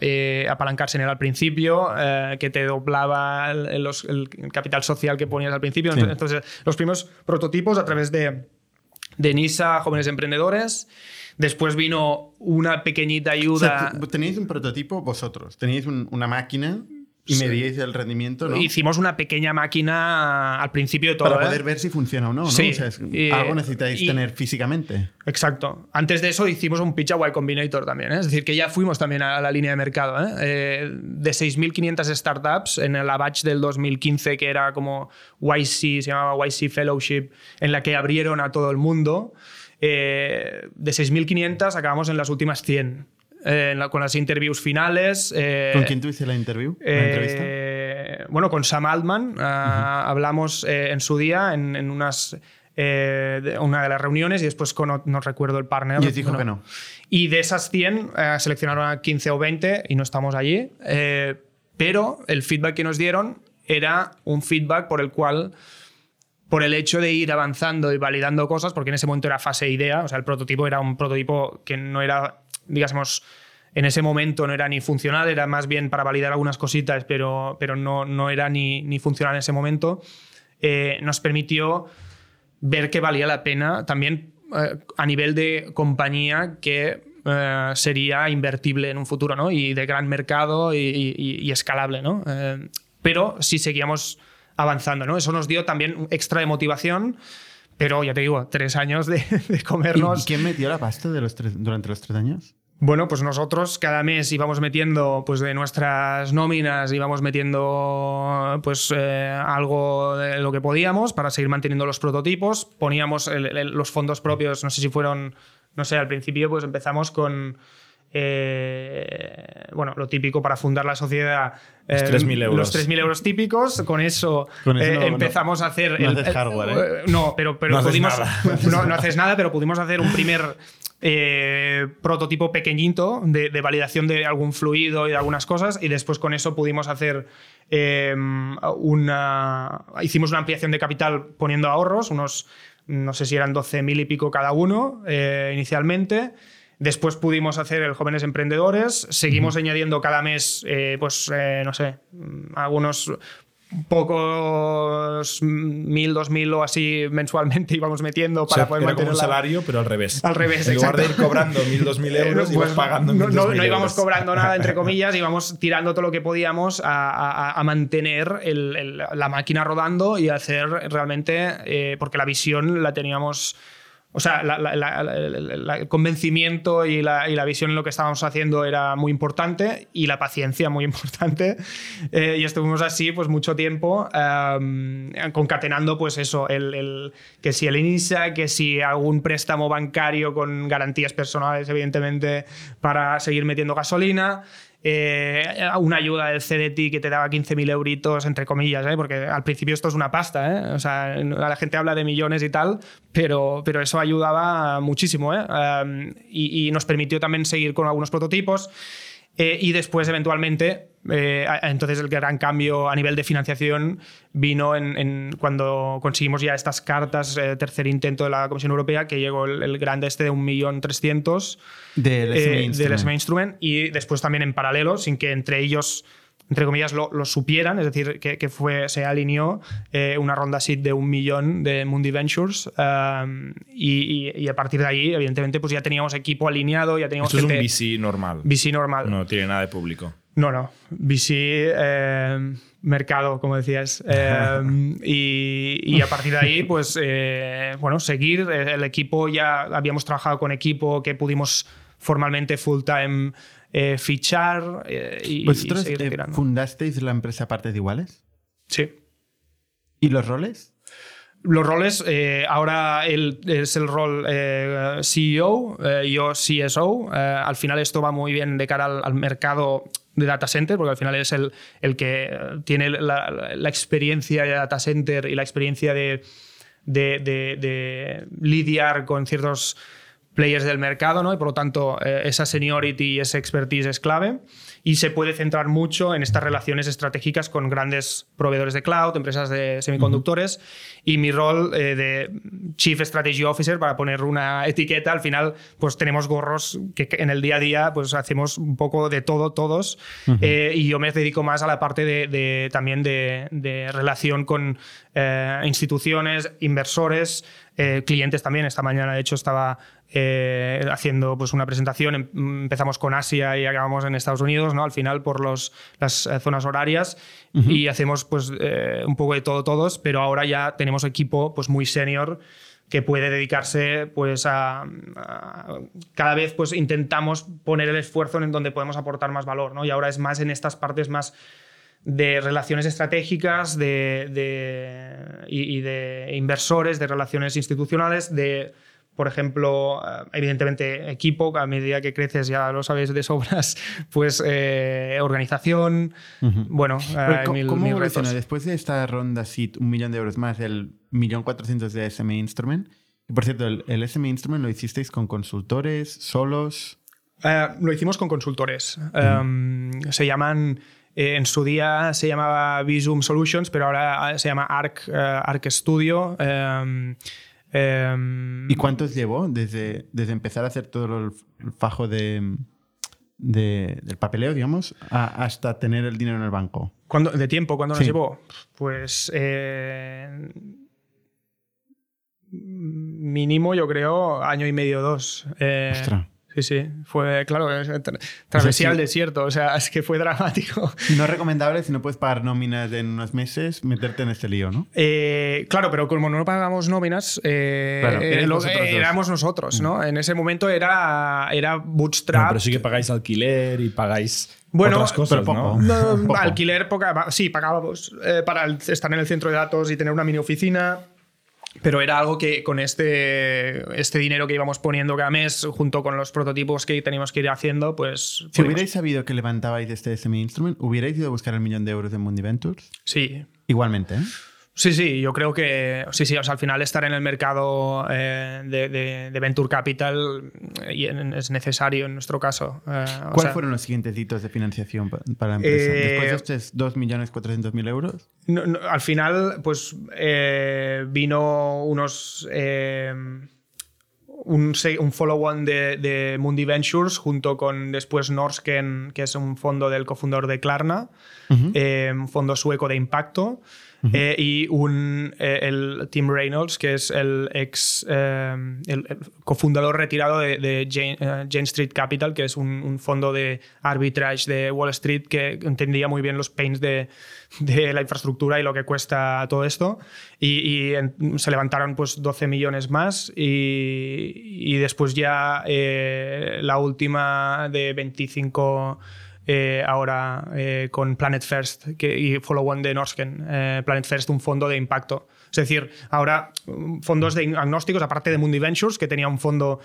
apalancarse en él al principio, que te doblaba los, el capital social que ponías al principio. Entonces, los primeros prototipos a través de, de NISA, jóvenes emprendedores. Después vino una pequeñita ayuda. tenéis un prototipo vosotros, tenéis una máquina y medíais el rendimiento, ¿no? Hicimos una pequeña máquina al principio de todo. Para poder ¿eh? ver si funciona o no, ¿no? Sí. algo necesitáis tener físicamente. Exacto. Antes de eso hicimos un pitch a Y Combinator también, ¿eh? Es decir, que ya fuimos también a la línea de mercado, ¿eh? eh de 6.500 startups en el batch del 2015, que era como YC, se llamaba YC Fellowship, en la que abrieron a todo el mundo. de 6.500 acabamos en las últimas 100. Eh, con las interviews finales. Eh, ¿Con quién tuviste la interview? Eh, bueno, con Sam Altman. Ah, hablamos en su día en, unas. una de las reuniones y después con, no recuerdo el partner. Y dijo que no. Y de esas 100 seleccionaron a 15 o 20 y no estamos allí. pero el feedback que nos dieron era un feedback por el cual por el hecho de ir avanzando y validando cosas, porque en ese momento era fase idea, o sea, el prototipo era un prototipo que no era digamos, en ese momento no era ni funcional, era más bien para validar algunas cositas, pero, pero no, no era ni, ni funcional en ese momento, eh, nos permitió ver que valía la pena también eh, a nivel de compañía que eh, sería invertible en un futuro ¿no? y de gran mercado y, escalable. ¿no? pero sí seguíamos avanzando. ¿no? Eso nos dio también extra de motivación. Pero ya te digo, tres años de, comernos. ¿Y quién metió la pasta de los durante los tres años? Bueno, pues nosotros cada mes íbamos metiendo pues de nuestras nóminas, íbamos metiendo pues eh, algo de lo que podíamos para seguir manteniendo los prototipos. Poníamos los fondos propios, no sé si fueron, no sé, al principio pues empezamos con eh, bueno, lo típico para fundar la sociedad. los 3.000 eh, euros. Los 3.000 euros típicos. Con eso, eh, empezamos a hacer. No haces hardware, No, pero, pero no pudimos. Haces no, no, haces nada, pero pudimos hacer un primer prototipo pequeñito de, validación de algún fluido y de algunas cosas. Y después con eso pudimos hacer. una, hicimos una ampliación de capital poniendo ahorros, unos, no sé si eran 12.000 y pico cada uno inicialmente. Después pudimos hacer el Jóvenes Emprendedores. Seguimos añadiendo cada mes, eh, pues, eh, no sé, algunos pocos mil, dos mil o así mensualmente íbamos metiendo para poder mantener un salario, pero al revés. Al revés, En lugar de ir cobrando mil, dos mil euros, pues, pagando no, no, no íbamos cobrando nada, entre comillas, íbamos tirando todo lo que podíamos a, mantener la máquina rodando y hacer realmente, eh, porque la visión la teníamos o sea, el convencimiento y la, visión en lo que estábamos haciendo era muy importante y la paciencia muy importante. Eh, y estuvimos así pues mucho tiempo em, concatenando pues eso, el, que si el INISA, que si algún préstamo bancario con garantías personales, evidentemente, para seguir metiendo gasolina. Eh, una ayuda del CDT que te daba 15.000 euritos, entre comillas, ¿eh? porque al principio esto es una pasta. ¿eh? O sea, la gente habla de millones y tal, pero, pero eso ayudaba muchísimo y, y, nos permitió también seguir con algunos prototipos. Y después, eventualmente, eh, entonces el gran cambio a nivel de financiación vino en, cuando conseguimos ya estas cartas, eh, tercer intento de la Comisión Europea, que llegó el, grande este de 1.300.000 del eh, del SMA Instrument y después también en paralelo, sin que entre ellos entre comillas, lo, supieran, es decir, que, fue, se alineó eh, una ronda SID de un millón de Mundi Ventures y, a partir de ahí, evidentemente, pues ya teníamos equipo alineado, ya teníamos Esto es un VC normal. VC normal. No tiene nada de público. No, no. VC, eh, mercado, como decías. Eh, y, a partir de ahí, pues, bueno, seguir. El equipo, ya habíamos trabajado con equipo que pudimos formalmente full time fichar y, ¿Vosotros fundasteis la empresa Partes de Iguales? Sí. ¿Y los roles? Los roles, ahora es el rol CEO, yo CSO. al final esto va muy bien de cara al mercado de data center, porque al final es el, el que tiene la, experiencia de data center y la experiencia de, de, lidiar con ciertos players del mercado, ¿no? y por lo tanto eh, esa seniority y esa expertise es clave. Y se puede centrar mucho en estas relaciones estratégicas con grandes proveedores de cloud, empresas de semiconductores. Y mi rol eh, de Chief Strategy Officer, para poner una etiqueta, al final pues tenemos gorros que en el día a día pues hacemos un poco de todo todos. Eh, y yo me dedico más a la parte de, también de, relación con eh, instituciones, inversores, clientes también. Esta mañana, de hecho, estaba eh, haciendo pues, una presentación. Em, empezamos con Asia y acabamos en Estados Unidos, ¿no? al final por los, las eh, zonas horarias y hacemos pues, eh, un poco de todo todos, pero ahora ya tenemos equipo pues, muy senior que puede dedicarse pues a, cada vez pues intentamos poner el esfuerzo en donde podemos aportar más valor ¿no? y ahora es más en estas partes más de relaciones estratégicas de, de y, de inversores de relaciones institucionales de por ejemplo, eh, evidentemente equipo, a medida que creces ya lo sabes de sobras, pues eh, organización, bueno, mil, ¿Cómo evoluciona después de esta ronda SIT, un millón de euros más, el millón cuatrocientos de SME Instrument? Y por cierto, el, el SME Instrument lo hicisteis con consultores, solos. Eh, lo hicimos con consultores. Em, se llaman... en su día se llamaba Visum Solutions, pero ahora se llama Arc, Arc Studio. Em, Em, ¿Y cuántos llevó desde, desde empezar a hacer todo el fajo de, del papeleo, digamos, hasta tener el dinero en el banco? ¿De tiempo? ¿Cuándo nos llevó? Pues eh, mínimo, yo creo, año y medio, dos. Eh, Ostras. Sí, sí, fue, claro, travesía al desierto, o sea, es que fue dramático. No recomendable si no puedes pagar nóminas en unos meses, meterte en este lío, ¿no? Eh, claro, pero como no pagamos nóminas, eh, eh, éramos nosotros, ¿no? Mm. En ese momento era, era bootstrap. pero sí que pagáis alquiler y pagáis bueno, otras cosas, ¿no? Alquiler, poca, sí, pagábamos para estar en el centro de datos y tener una mini oficina. Pero era algo que con este, este dinero que íbamos poniendo cada mes, junto con los prototipos que teníamos que ir haciendo, pues... Si hubierais sabido que levantabais este SME Instrument, ¿hubierais ido a buscar el millón de euros de Mundi Ventures? Sí. Igualmente, ¿eh? Sí, sí, yo creo que sí, sí, o sea, al final estar en el mercado eh, de, Venture Capital eh, es necesario en nuestro caso. Eh, ¿Cuáles fueron los siguientes hitos de financiación para la empresa? Después de estos 2.400.000 euros. al final, pues vino unos un, un follow-on de, de, Mundi Ventures junto con después Norsken, que es un fondo del cofundador de Klarna, eh, un fondo sueco de impacto. Eh, y un, eh, el Tim Reynolds, que es el ex eh, el, cofundador retirado de, Jane, Street Capital, que es un, fondo de arbitrage de Wall Street que entendía muy bien los pains de, de la infraestructura y lo que cuesta todo esto. Y, se levantaron pues 12 millones más y, y después ya la última de 25 eh, ahora eh, con Planet First que, y Follow One de Norsken. Eh, Planet First, un fondo de impacto. Es decir, ahora mm, fondos de agnósticos, aparte de Mundi Ventures, que tenía un fondo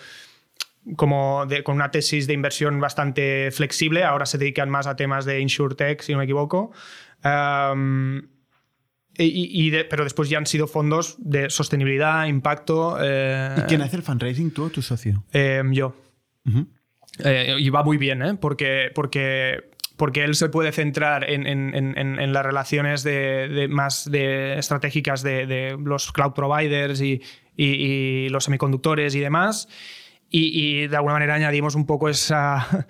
como con una tesis de inversión bastante flexible, ahora se dedican más a temas de InsurTech, si no me equivoco. y, pero después ya han sido fondos de sostenibilidad, impacto. ¿Y quién hace el fundraising, tú o tu socio? yo. Eh, y va muy bien, ¿eh? porque, porque, porque él se puede centrar en, en, en, las relaciones de, más de estratégicas de, de, los cloud providers y, y, los semiconductores y demás. Y, de alguna manera añadimos un poco esa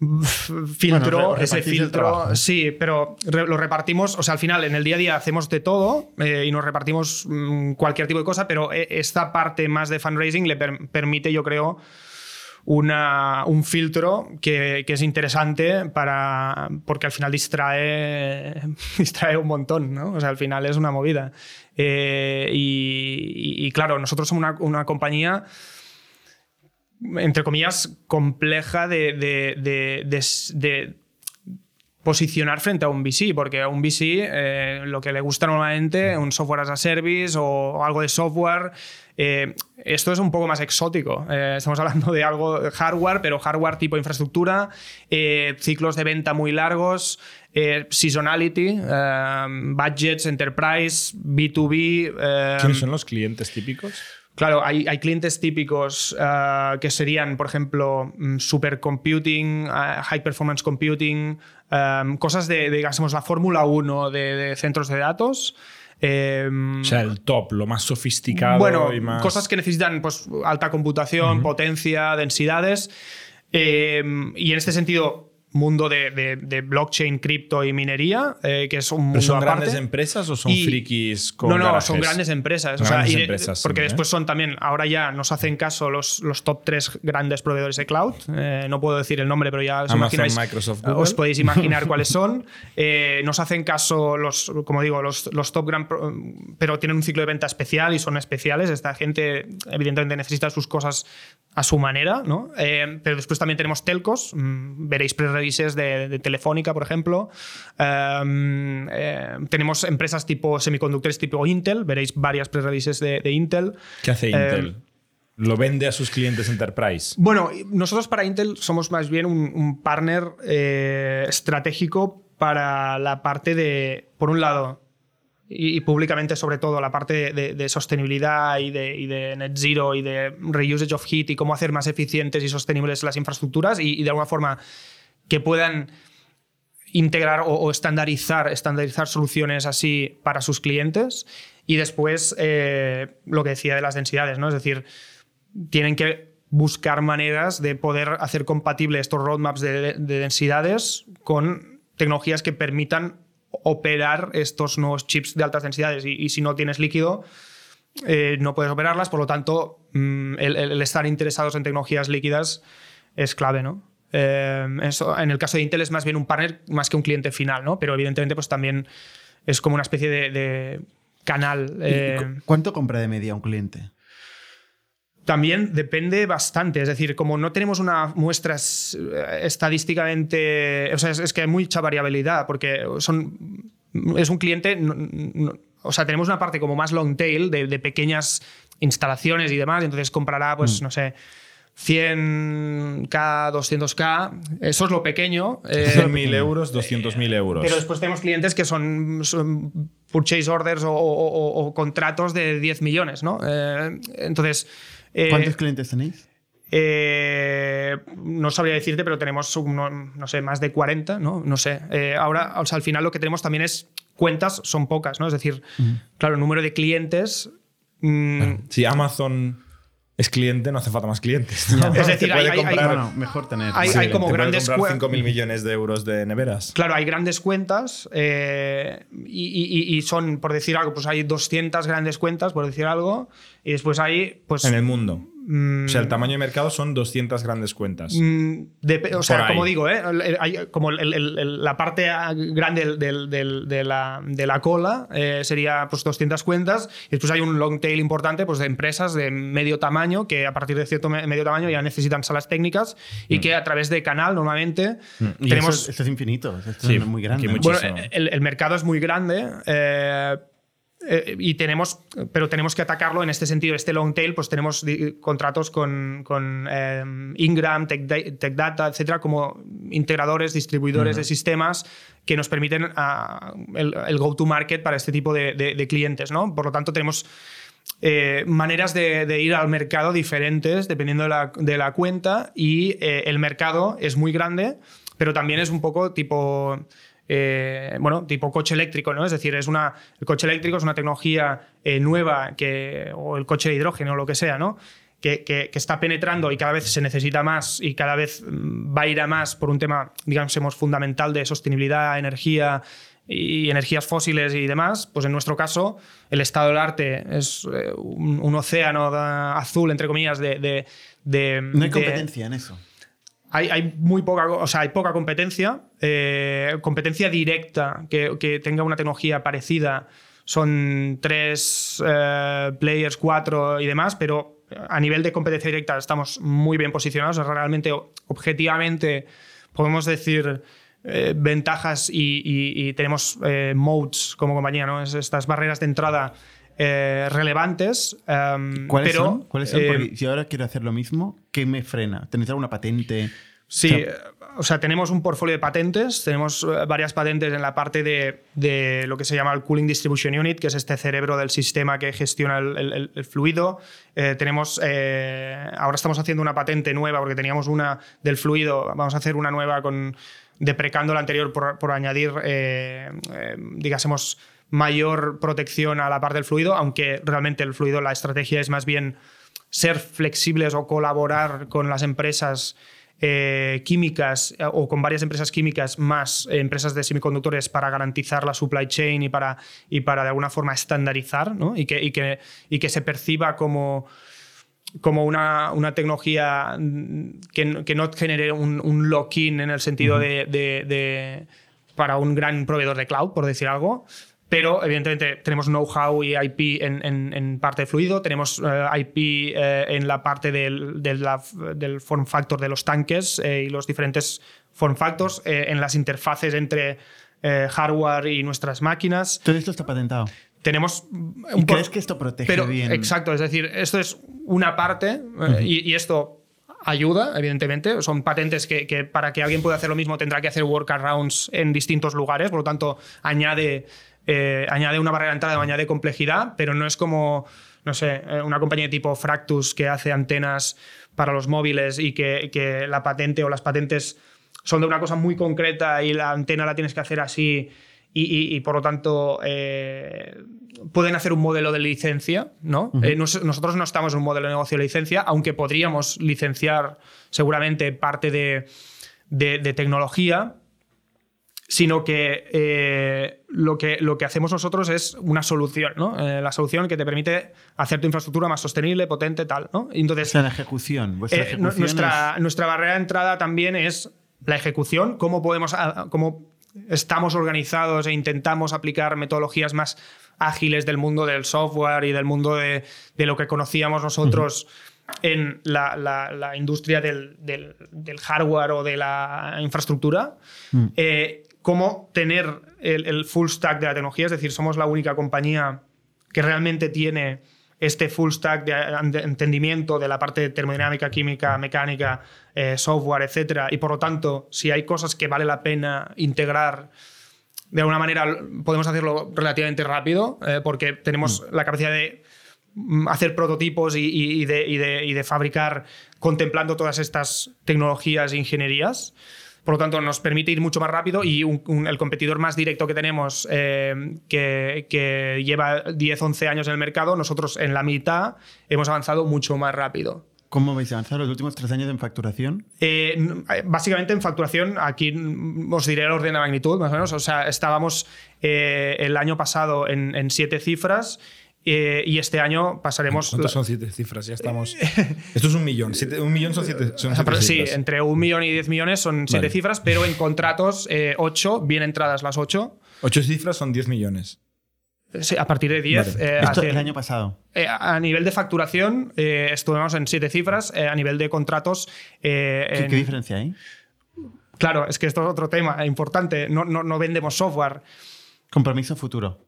filtro, ese filtro. Sí, pero lo repartimos, o sea, al final en el día a día hacemos de todo eh, y nos repartimos mm, cualquier tipo de cosa, pero esta parte más de fundraising le permite, yo creo, una, un filtro que, es interesante para, porque al final distrae, distrae un montón, ¿no? O sea, al final es una movida. Eh, y, claro, nosotros somos una, una compañía entre comillas, compleja de, de, de, de, posicionar frente a un VC, porque a un VC eh, lo que le gusta normalmente, un software as a service o, algo de software, eh, esto es un poco más exótico. Eh, estamos hablando de algo hardware, pero hardware tipo infraestructura, ciclos de venta muy largos, seasonality, budgets, enterprise, B2B. ¿Quiénes son los clientes típicos? Claro, hay, clientes típicos eh, que serían, por ejemplo, mm, supercomputing, uh, high performance computing, cosas de, digamos, la Fórmula 1 de, centros de datos. Em, o sea, el top, lo más sofisticado bueno, y más... cosas que necesitan pues, alta computación, potencia, densidades. Em, y en este sentido, mundo de, blockchain, cripto y minería, eh, que es un mundo son grandes empresas o son frikis con No, no, son grandes empresas. porque después son también, ahora ya nos hacen caso los, los top tres grandes proveedores de cloud. Eh, no puedo decir el nombre, pero ya os imagináis, Microsoft, os podéis imaginar cuáles son. Eh, nos hacen caso los, como digo, los, los top gran, pero tienen un ciclo de venta especial y son especiales. Esta gente evidentemente necesita sus cosas a su manera, ¿no? Eh, pero después también tenemos telcos, mm, veréis de, Telefónica, por ejemplo. Em, eh, tenemos empresas tipo semiconductores tipo Intel, veréis varias pre-releases de, Intel. ¿Qué hace Intel? Em, ¿Lo vende a sus clientes enterprise? Bueno, nosotros para Intel somos más bien un partner eh, estratégico para la parte de, por un lado, y, públicamente sobre todo la parte de, sostenibilidad y de, net zero y de reusage of heat y cómo hacer más eficientes y sostenibles las infraestructuras y, de alguna forma que puedan integrar o, estandarizar, estandarizar soluciones así para sus clientes. Y después eh, lo que decía de las densidades, ¿no? Es decir, tienen que buscar maneras de poder hacer compatibles estos roadmaps de densidades con tecnologías que permitan operar estos nuevos chips de altas densidades y, si no tienes líquido, eh, no puedes operarlas, por lo tanto, mm, el, estar interesados en tecnologías líquidas es clave, ¿no? Eh, eso, en el caso de Intel es más bien un partner más que un cliente final, ¿no? Pero evidentemente pues también es como una especie de, canal. Eh, ¿Cuánto compra de media un cliente? También depende bastante, es decir, como no tenemos una muestra eh, estadísticamente, o sea, es, que hay mucha variabilidad porque son, es un cliente, o sea, tenemos una parte como más long tail de, pequeñas instalaciones y demás, entonces comprará, pues, mm. no sé, 100K, 200K, eso es lo pequeño. 100.000 eh, euros, 200.000 euros. Pero después tenemos clientes que son, purchase orders o, contratos de 10 millones, ¿no? Eh, entonces eh, ¿Cuántos clientes tenéis? Eh, no sabría decirte, pero tenemos, no sé, más de 40, ¿no? No sé. Eh, ahora, o sea, al final lo que tenemos también es cuentas, son pocas, ¿no? Es decir, claro, el número de clientes... Mm, si Amazon es cliente, no hace falta más clientes. Es decir, hay, mejor tener. Hay, como grandes cuentas. 5.000 millones de euros de neveras. Claro, hay grandes cuentas eh, y, son, por decir algo, pues hay 200 grandes cuentas, por decir algo, y después hay. Pues, en el mundo. Mm. o sea, el tamaño de mercado son 200 grandes cuentas. Mm, o sea, como digo, ¿eh? como la parte grande de, la, cola eh, sería pues 200 cuentas y después hay un long tail importante pues, de empresas de medio tamaño que a partir de cierto medio tamaño ya necesitan salas técnicas y mm. que a través de canal normalmente tenemos... esto es infinito, esto es muy grande. Bueno, el, el, mercado es muy grande. Eh, eh, y tenemos, pero tenemos que atacarlo en este sentido. Este long tail, pues tenemos contratos con, con eh, Ingram, Tech, Data, etcétera, como integradores, distribuidores de sistemas que nos permiten ah, el, go-to-market para este tipo de, clientes. ¿no? Por lo tanto, tenemos eh, maneras de, ir al mercado diferentes dependiendo de la, de la cuenta y el mercado es muy grande, pero también es un poco tipo eh, bueno, tipo coche eléctrico, ¿no? Es decir, es una, el coche eléctrico es una tecnología eh, nueva que, o el coche de hidrógeno o lo que sea, ¿no? Que, que, está penetrando y cada vez se necesita más y cada vez mm, va a ir a más por un tema, digamos, fundamental de sostenibilidad, energía y energías fósiles y demás, pues en nuestro caso el estado del arte es eh, un, océano azul, entre comillas, de... de, no hay competencia en eso hay, muy poca, o sea, hay poca competencia, eh, competencia directa que, tenga una tecnología parecida. Son tres eh, players, cuatro y demás, pero a nivel de competencia directa estamos muy bien posicionados. Realmente, objetivamente, podemos decir eh, ventajas y, tenemos modes como compañía, ¿no? estas barreras de entrada relevantes. Em, ¿Cuáles pero, son? ¿Cuáles son? Porque si ahora quiero hacer lo mismo, ¿qué me frena? ¿Tenéis alguna patente? Sí, o sea, tenemos un portfolio de patentes, tenemos eh, varias patentes en la parte de, lo que se llama el Cooling Distribution Unit, que es este cerebro del sistema que gestiona el, fluido. Eh, tenemos, eh, ahora estamos haciendo una patente nueva porque teníamos una del fluido, vamos a hacer una nueva con deprecando la anterior por, añadir, digásemos, mayor protección a la parte del fluido, aunque realmente el fluido, la estrategia es más bien ser flexibles o colaborar con las empresas eh, químicas eh, o con varias empresas químicas más eh, empresas de semiconductores para garantizar la supply chain y para, y para de alguna forma estandarizar ¿no? y, que, y, que, y que se perciba como como una, una tecnología que, que, no genere un, un lock-in en el sentido de, de, para un gran proveedor de cloud, por decir algo, pero evidentemente tenemos know-how y IP en, parte de fluido, tenemos eh, IP eh, en la parte del, del, form factor de los tanques eh, y los diferentes form factors, en las interfaces entre hardware y nuestras máquinas. Todo esto está patentado. Tenemos ¿Y crees que esto protege bien? Exacto, es decir, esto es una parte y, y esto ayuda, evidentemente. Son patentes que, que, para que alguien pueda hacer lo mismo tendrá que hacer workarounds en distintos lugares, por lo tanto, añade eh, añade una barrera de entrada, añade complejidad, pero no es como, no sé, eh, una compañía tipo Fractus que hace antenas para los móviles y que, la patente o las patentes son de una cosa muy concreta y la antena la tienes que hacer así y, por lo tanto eh, pueden hacer un modelo de licencia, ¿no? nosotros no estamos en un modelo de negocio de licencia, aunque podríamos licenciar seguramente parte de, de tecnología, sino que, eh, lo que lo que hacemos nosotros es una solución, ¿no? Eh, la solución que te permite hacer tu infraestructura más sostenible, potente, tal, ¿no? Entonces, la ejecución. Eh, nuestra, nuestra barrera de entrada también es la ejecución, cómo podemos, cómo estamos organizados e intentamos aplicar metodologías más ágiles del mundo del software y del mundo de, lo que conocíamos nosotros en la, industria del, hardware o de la infraestructura. Mm cómo tener el, full stack de la tecnología, es decir, somos la única compañía que realmente tiene este full stack de entendimiento de la parte de termodinámica, química, mecánica, eh, software, etc. Y por lo tanto, si hay cosas que vale la pena integrar, de alguna manera podemos hacerlo relativamente rápido, eh, porque tenemos mm. la capacidad de mm, hacer prototipos y, de, y, de, fabricar contemplando todas estas tecnologías e ingenierías. Por lo tanto nos permite ir mucho más rápido y el competidor más directo que tenemos, eh, que, que lleva 10, 11 años en el mercado, nosotros en la mitad hemos avanzado mucho más rápido. ¿Cómo vais a avanzar los últimos tres años en facturación? Eh, básicamente en facturación, aquí os diré el orden de magnitud, más o menos. O sea, estábamos eh, el año pasado en, siete cifras. Eh, y este año pasaremos. ¿Cuántos son siete cifras? Ya estamos. Esto es un millón. un millón son siete, son Sí, entre un millón y diez millones son siete cifras, pero en contratos, ocho, bien entradas las ocho. Ocho cifras son diez millones. Sí, a partir de 10. Eh, Esto el año pasado. Eh, a nivel de facturación, eh, estuvimos en 7 cifras. a nivel de contratos. ¿Qué, diferencia hay? Claro, es que esto es otro tema importante. No, no, vendemos software. Compromiso futuro.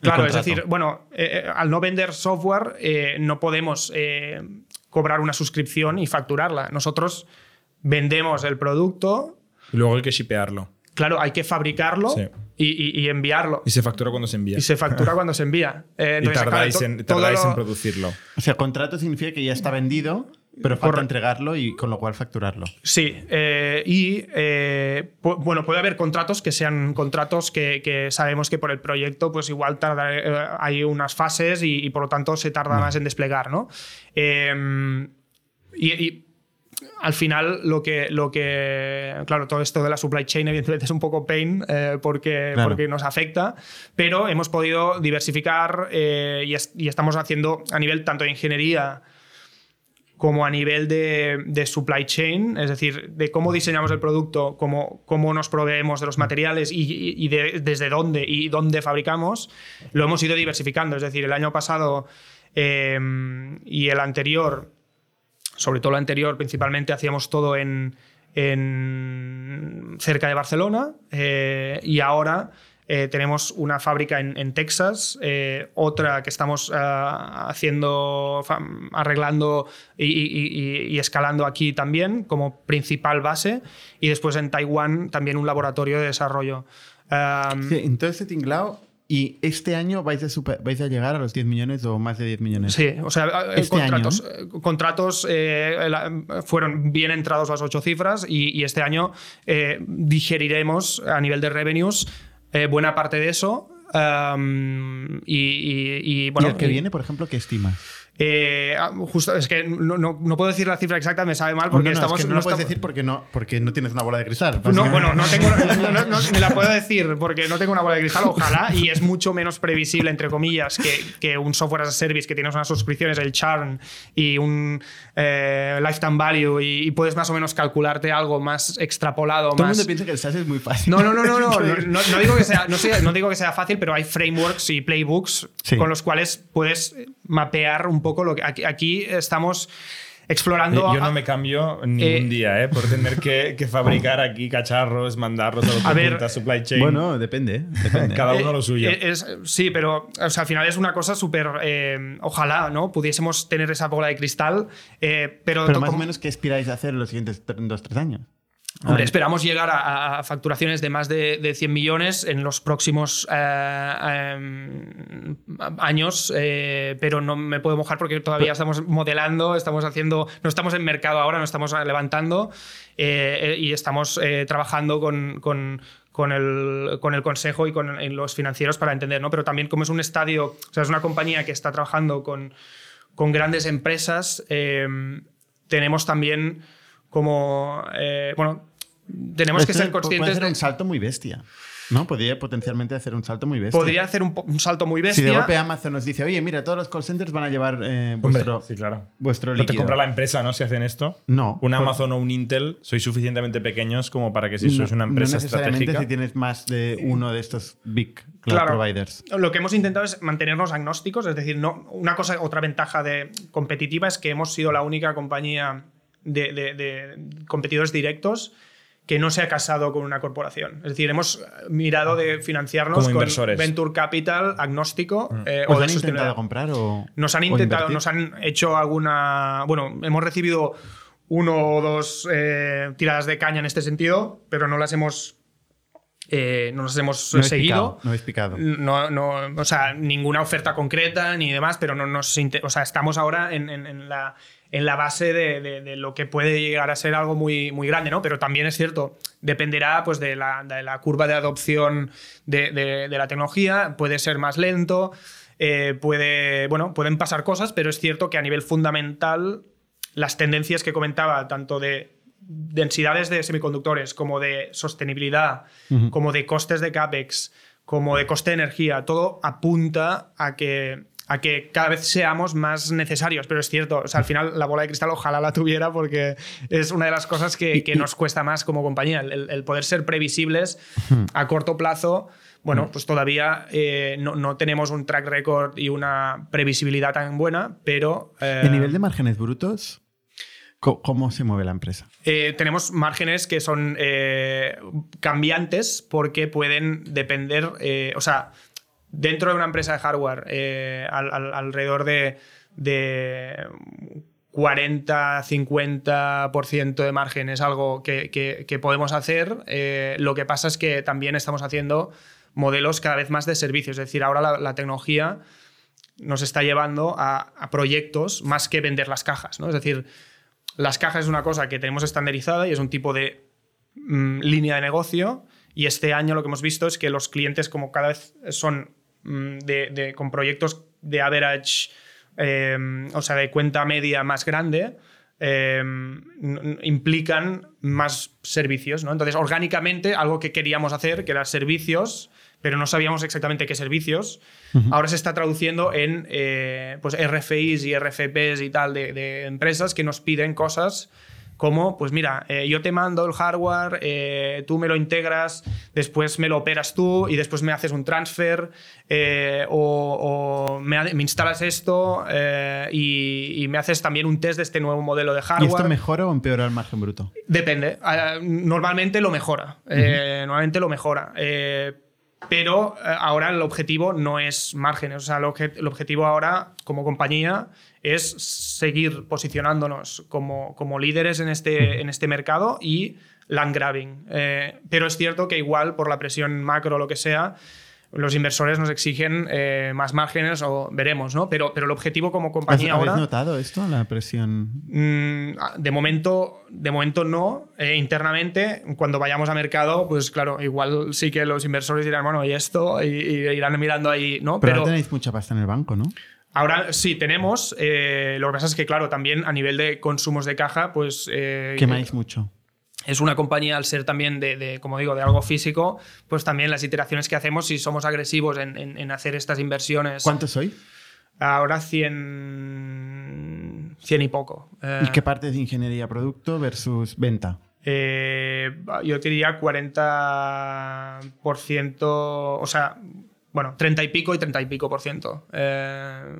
Claro, es decir, bueno, al no vender software, no podemos cobrar una suscripción y facturarla. Nosotros vendemos el producto. Y luego hay que shipearlo. Claro, hay que fabricarlo y, enviarlo. Y se factura cuando se envía. Y se factura cuando se envía. Eh, y tardáis, en, producirlo. O sea, contrato significa que ya está vendido, pero falta entregarlo y con lo cual facturarlo. Sí, eh, y eh, bueno, puede haber contratos que sean contratos que, sabemos que por el proyecto, pues igual tarda, hay unas fases y, por lo tanto se tarda más en desplegar, ¿no? y al final lo que, lo que, claro, todo esto de la supply chain evidentemente es un poco pain eh, porque, porque nos afecta, pero hemos podido diversificar eh, y, estamos haciendo a nivel tanto de ingeniería como a nivel de, supply chain, es decir, de cómo diseñamos el producto, cómo, cómo nos proveemos de los materiales y, desde dónde y dónde fabricamos, lo hemos ido diversificando. Es decir, el año pasado eh, y el anterior sobre todo lo anterior, principalmente hacíamos todo en, cerca de Barcelona eh, y ahora eh, tenemos una fábrica en, Texas, eh, otra que estamos haciendo, arreglando y, escalando aquí también como principal base y después en Taiwán también un laboratorio de desarrollo. sí, entonces tinglao y este año vais a, vais a llegar a los 10 millones o más de 10 millones. Sí, o sea, eh, este contratos, eh, contratos eh, fueron bien entrados las ocho cifras y, este año digeriremos a nivel de revenues buena parte de eso. y, bueno, el que viene, por ejemplo, qué estima? Eh, ah, justo, es que no, no, no, puedo decir la cifra exacta, me sabe mal porque no, estamos. Es que no, lo puedes decir porque no, porque no tienes una bola de cristal. No, bueno, no tengo. me la puedo decir porque no tengo una bola de cristal, ojalá, y es mucho menos previsible, entre comillas, que, que un software as a service que tienes unas suscripciones, el churn y un eh, lifetime value, y, puedes más o menos calcularte algo más extrapolado. Todo el mundo piensa que el SaaS es muy fácil. No, no, no, no, no, no, digo que sea, no, digo que sea fácil, pero hay frameworks y playbooks con los cuales puedes mapear un poco lo que aquí, estamos explorando. Eh, yo no me cambio ningún eh, día, ¿eh? Por tener que, fabricar aquí cacharros, mandarlos a otro ver, supply chain. Bueno, depende. Cada uno lo suyo. sí, pero al final es una cosa súper. ojalá, ¿no? Pudiésemos tener esa bola de cristal. pero, pero más o menos, ¿qué aspiráis a hacer en los siguientes dos, tres años? Hombre, esperamos llegar a, facturaciones de más de, 100 millones en los próximos eh, em, años, eh, pero no me puedo mojar porque todavía estamos modelando, estamos haciendo, no estamos en mercado ahora, no estamos levantando eh, y estamos trabajando con, con, el, con, el, consejo y con los financieros para entender, ¿no? Pero también como es un estadio, o sea, es una compañía que está trabajando con, con grandes empresas, tenemos también como, bueno, tenemos que ser conscientes. Puede hacer un salto muy bestia. ¿No? Podría potencialmente hacer un salto muy bestia. Podría hacer un, salto muy bestia. Si de golpe Amazon nos dice, oye, mira, todos los call centers van a llevar eh, vuestro, sí, claro. vuestro líquido. te compra la empresa, ¿no? Si hacen esto. No. Un Amazon o un Intel sois suficientemente pequeños como para que si sois una empresa no necesariamente si tienes más de uno de estos big cloud providers. Lo que hemos intentado es mantenernos agnósticos, es decir, no, una cosa, otra ventaja de competitiva es que hemos sido la única compañía de, de competidores directos que no se ha casado con una corporación. Es decir, hemos mirado de financiarnos con Venture Capital agnóstico. Mm. Eh, ¿Os han intentado comprar o Nos han intentado, nos han hecho alguna... Bueno, hemos recibido uno o dos eh, tiradas de caña en este sentido, pero no las hemos eh, no las hemos seguido. no habéis picado. No, no, o sea, ninguna oferta concreta ni demás, pero no nos. O sea, estamos ahora en, la, en la base de, lo que puede llegar a ser algo muy, muy grande, ¿no? Pero también es cierto, dependerá pues, de, la, curva de adopción de, la tecnología, puede ser más lento, eh, puede, bueno, pueden pasar cosas, pero es cierto que a nivel fundamental las tendencias que comentaba, tanto de densidades de semiconductores como de sostenibilidad, como de costes de CAPEX, como de coste de energía, todo apunta a que a que cada vez seamos más necesarios. Pero es cierto, o sea, al final la bola de cristal ojalá la tuviera porque es una de las cosas que, nos cuesta más como compañía, el, poder ser previsibles a corto plazo. Bueno, pues todavía eh, no, tenemos un track record y una previsibilidad tan buena, pero... Eh, ¿El nivel de márgenes brutos? ¿Cómo se mueve la empresa? Eh, tenemos márgenes que son cambiantes porque pueden depender, o sea, dentro de una empresa de hardware, eh, alrededor de, 40-50% de margen es algo que, podemos hacer. Eh, lo que pasa es que también estamos haciendo modelos cada vez más de servicios. Es decir, ahora la, tecnología nos está llevando a, proyectos más que vender las cajas. ¿no? Es decir, las cajas es una cosa que tenemos estandarizada y es un tipo de mm, línea de negocio. Y este año lo que hemos visto es que los clientes, como cada vez son Mm, de, con proyectos de average, em, o sea, de cuenta media más grande, em, implican más servicios. ¿no? Entonces, orgánicamente, algo que queríamos hacer, que eran servicios, pero no sabíamos exactamente qué servicios, ahora se está traduciendo en eh, pues RFIs y RFPs y tal de, de empresas que nos piden cosas como, pues mira, eh, yo te mando el hardware, eh, tú me lo integras, después me lo operas tú y después me haces un transfer eh, o, me, instalas esto y, me haces también un test de este nuevo modelo de hardware. ¿Y esto mejora o empeora el margen bruto? Depende. Ah, normalmente lo mejora. Normalmente lo mejora. Pero ahora el objetivo no es márgenes. O sea, el objetivo ahora como compañía es seguir posicionándonos como, como líderes en este, en este mercado y land grabbing. Eh, pero es cierto que igual por la presión macro o lo que sea, los inversores nos exigen eh, más márgenes o veremos, ¿no? Pero, pero el objetivo como compañía ¿Has, notado esto, la presión? Mm, de, momento, de momento no. Eh, internamente, cuando vayamos a mercado, pues claro, igual sí que los inversores dirán, bueno, y esto, y, irán mirando ahí, ¿no? Pero, pero tenéis mucha pasta en el banco, ¿no? Ahora sí, tenemos. Eh, lo que pasa es que, claro, también a nivel de consumos de caja, pues. Eh, Quemáis mucho. Es una compañía, al ser también de, como digo, de algo físico, pues también las iteraciones que hacemos, si somos agresivos en, hacer estas inversiones. ¿Cuántos soy? Ahora 100, 100 y poco. ¿Y qué parte de ingeniería producto versus venta? Eh, yo diría 40%, o sea, bueno, 30 y pico y 30 y pico por ciento. Eh,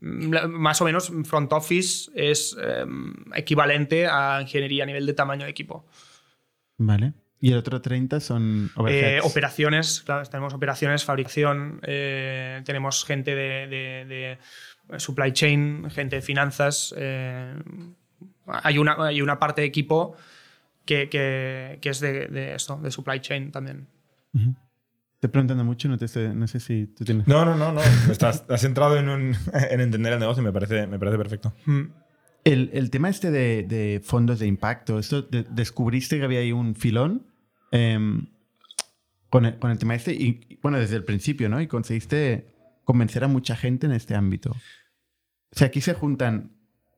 más o menos front office es eh, equivalente a ingeniería a nivel de tamaño de equipo. Vale. ¿Y el otro 30 son eh, operaciones, claro, tenemos operaciones, fabricación, tenemos gente de, supply chain, gente de finanzas. hay, una, hay una parte de equipo que, es de, esto, de supply chain también. Te preguntando mucho, no, te no sé si tú tienes... No, no, no, no. Estás, has entrado en, en, entender el negocio y me parece, me parece perfecto. Mm. El, el tema este de, de, fondos de impacto, esto descubriste que había ahí un filón em, con, el, con, el, tema este y, bueno, desde el principio, ¿no? Y conseguiste convencer a mucha gente en este ámbito. O sea, aquí se juntan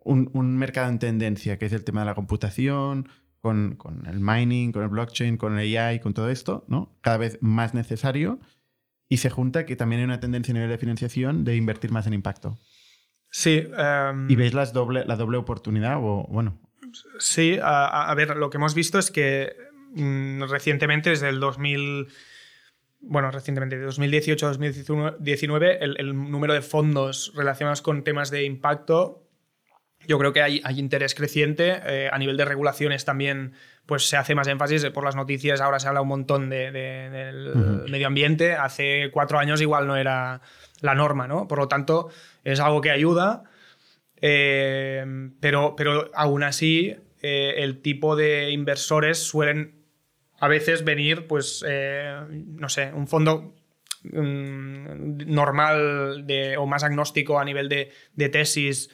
un, un mercado en tendencia, que es el tema de la computación, con, el mining, con el blockchain, con el AI, con todo esto, ¿no? Cada vez más necesario. Y se junta que también hay una tendencia a nivel de financiación de invertir más en impacto. Sí. Em, ¿Y veis las doble, la doble oportunidad? O, bueno. Sí, a, ver, lo que hemos visto es que mm, recientemente, desde el 2000 bueno, recientemente, de 2018 a 2019, el, el, número de fondos relacionados con temas de impacto yo creo que hay, interés creciente. Eh, a nivel de regulaciones también pues, se hace más énfasis. Por las noticias ahora se habla un montón de, del medio ambiente. Hace cuatro años igual no era la norma, ¿no? Por lo tanto, es algo que ayuda. Eh, pero, pero aún así, eh, el tipo de inversores suelen a veces venir, pues, no sé, un fondo mm, normal de, o más agnóstico a nivel de, de tesis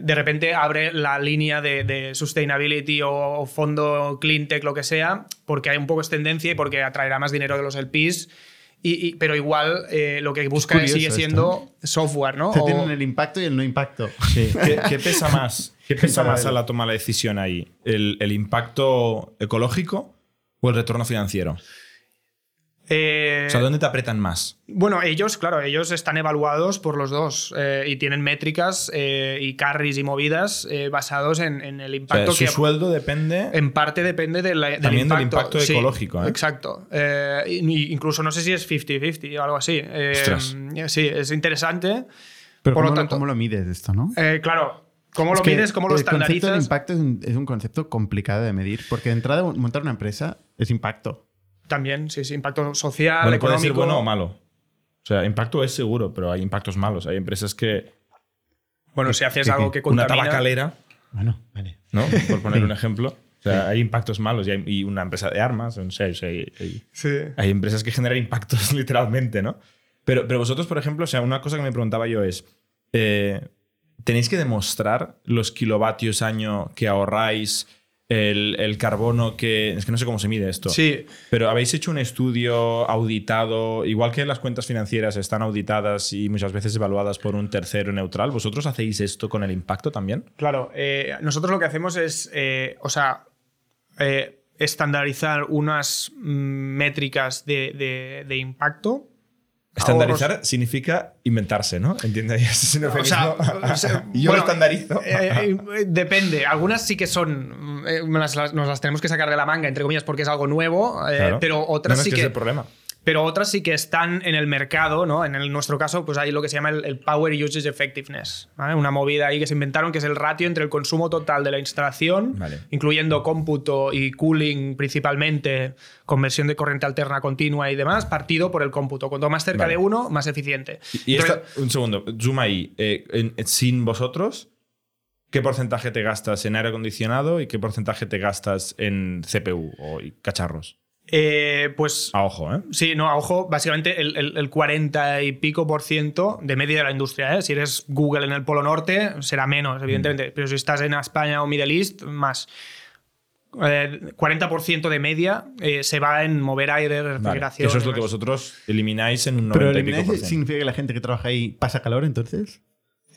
de repente abre la línea de, sustainability o, fondo clean tech, lo que sea, porque hay un poco de tendencia y porque atraerá más dinero de los LPs. Y, pero igual eh, lo que busca sigue siendo software, ¿no? Se tienen el impacto y el no impacto. ¿Qué, pesa más? ¿Qué pesa más a la toma de la decisión ahí? ¿El impacto ecológico o el retorno financiero? Eh, o sea, ¿dónde te apretan más? Bueno, ellos, claro, ellos están evaluados por los dos eh, y tienen métricas eh, y carries y movidas basados en, el impacto su sueldo depende. En parte depende de la, del impacto. ecológico. Exacto. incluso no sé si es 50-50 o algo así. sí, es interesante. Pero por ¿cómo, lo tanto, ¿cómo lo mides esto, no? claro. ¿Cómo lo mides? ¿Cómo lo estandarizas? El concepto de impacto es un, es un concepto complicado de medir porque de entrada montar una empresa es impacto. También, sí, sí, impacto social, bueno, económico. Puede ser bueno o malo. O sea, impacto es seguro, pero hay impactos malos. Hay empresas que. Bueno, si haces algo que contamina. Una tabacalera. Bueno, vale. ¿No? Por poner un ejemplo. O sea, hay impactos malos y, hay, una empresa de armas, no sé, hay, hay, empresas que generan impactos literalmente, ¿no? Pero, pero vosotros, por ejemplo, o sea, una cosa que me preguntaba yo es, eh, ¿tenéis que demostrar los kilovatios año que ahorráis el, carbono que. Es que no sé cómo se mide esto. Sí. Pero habéis hecho un estudio auditado, igual que las cuentas financieras están auditadas y muchas veces evaluadas por un tercero neutral, ¿vosotros hacéis esto con el impacto también? Claro, eh, nosotros lo que hacemos es, eh, o sea, eh, estandarizar unas mm, métricas de, de impacto Estandarizar significa inventarse, ¿no? Entiende o sea, Yo lo estandarizo. Eh, eh, depende. Algunas sí que son. Eh, nos las tenemos que sacar de la manga, entre comillas, porque es algo nuevo. Pero otras sí que. Es el problema pero otras sí que están en el mercado, ¿no? En el, nuestro caso, pues hay lo que se llama el, Power Usage Effectiveness, una movida ahí que se inventaron que es el ratio entre el consumo total de la instalación, incluyendo cómputo y cooling principalmente, conversión de corriente alterna continua y demás, partido por el cómputo. Cuanto más cerca de uno, más eficiente. Y, un segundo, zoom ahí. Eh, sin vosotros, ¿qué porcentaje te gastas en aire acondicionado y qué porcentaje te gastas en CPU o cacharros? Eh, pues. A ojo, ¿eh? Sí, no, a ojo, básicamente el, 40 y pico por ciento de media de la industria. ¿eh? Si eres Google en el Polo Norte, será menos, evidentemente. Mm. Pero si estás en España o Middle East, más. 40% eh, de media eh, se va en mover aire, refrigeración. Eso es lo que vosotros elimináis en un 90 y pico ¿Significa que la gente que trabaja ahí pasa calor entonces?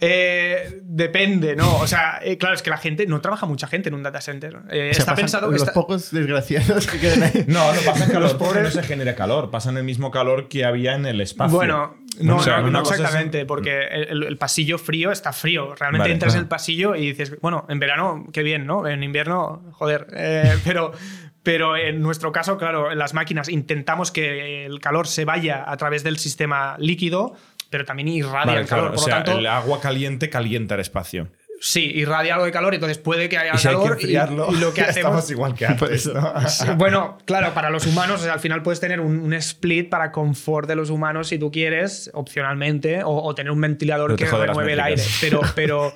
Eh, depende, ¿no? O sea, eh, claro, es que la gente, no trabaja mucha gente en un data center. Eh, está pensado Los pocos desgraciados que quedan ahí. No, no pasa que los pobres no se genere calor, pasan el mismo calor que había en el espacio. Bueno, no, no, exactamente, porque el, pasillo frío está frío. Realmente entras en el pasillo y dices, bueno, en verano, qué bien, ¿no? En invierno, joder. pero, pero en nuestro caso, claro, en las máquinas intentamos que el calor se vaya a través del sistema líquido pero también irradia el calor. o sea, el agua caliente calienta el espacio. Sí, irradia algo de calor, entonces puede que haya calor. y, lo que hacemos. Estamos igual que antes. bueno, claro, para los humanos, al final puedes tener un, split para confort de los humanos si tú quieres, opcionalmente, o, tener un ventilador que remueve el aire. Pero, pero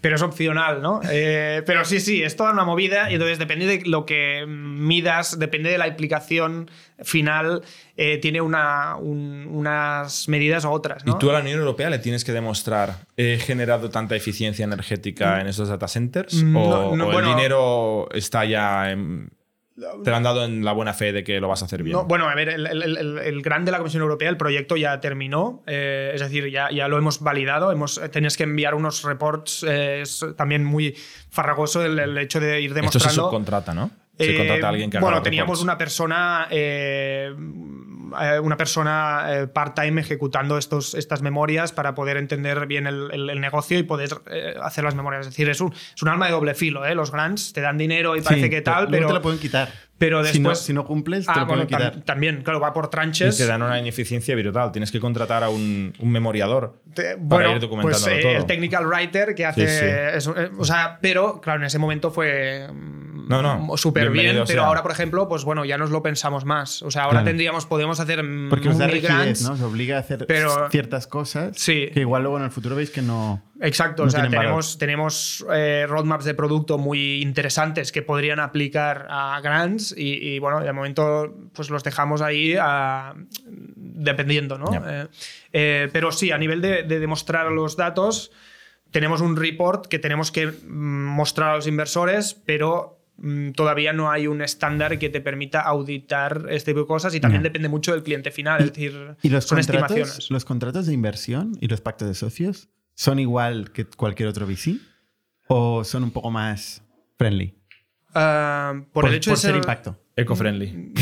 pero es opcional, ¿no? Eh, pero sí, sí, es toda una movida y entonces depende de lo que midas, depende de la implicación final, eh, tiene una, unas medidas u otras. ¿no? Y tú a la Unión Europea le tienes que demostrar, ¿he generado tanta eficiencia energética mm. en esos data centers? Mm, ¿O, el dinero está ya en, te lo han dado en la buena fe de que lo vas a hacer bien. bueno, a ver, el, el, gran de la Comisión Europea, el proyecto ya terminó, eh, es decir, ya, ya lo hemos validado, hemos, tenías que enviar unos reports, eh, es también muy farragoso el, hecho de ir demostrando... Esto se subcontrata, ¿no? Se contrata a alguien que haga Bueno, teníamos una persona eh, una persona eh, part-time ejecutando estos, estas memorias para poder entender bien el, negocio y poder eh, hacer las memorias. Es decir, es un, es un arma de doble filo. Los grants te dan dinero y parece que tal, pero. te lo pueden quitar. Pero después. Si no, cumples, te ah, lo pueden quitar. también, claro, va por tranches. Y te dan una ineficiencia brutal. Tienes que contratar a un, un memoriador para ir documentando pues, El technical writer que hace. Eso, o sea, pero, claro, en ese momento fue. No, no. Súper bien, pero ahora, por ejemplo, pues bueno, ya nos lo pensamos más. O sea, ahora tendríamos, podemos hacer. Porque os da rigidez, ¿no? Os obliga a hacer ciertas cosas sí. que igual luego en el futuro veis que no. Exacto, o sea, tenemos, tenemos eh, roadmaps de producto muy interesantes que podrían aplicar a grants y, bueno, de momento pues los dejamos ahí dependiendo, ¿no? Eh, eh, pero sí, a nivel de, de demostrar los datos tenemos un report que tenemos que mm, mostrar a los inversores, pero todavía no hay un estándar que te permita auditar este tipo de cosas y también depende mucho del cliente final. Es decir, ¿Y los son contratos, estimaciones. los contratos de inversión y los pactos de socios son igual que cualquier otro VC? ¿O son un poco más friendly? Ah, por, el hecho por de ser ser impacto. Eco-friendly.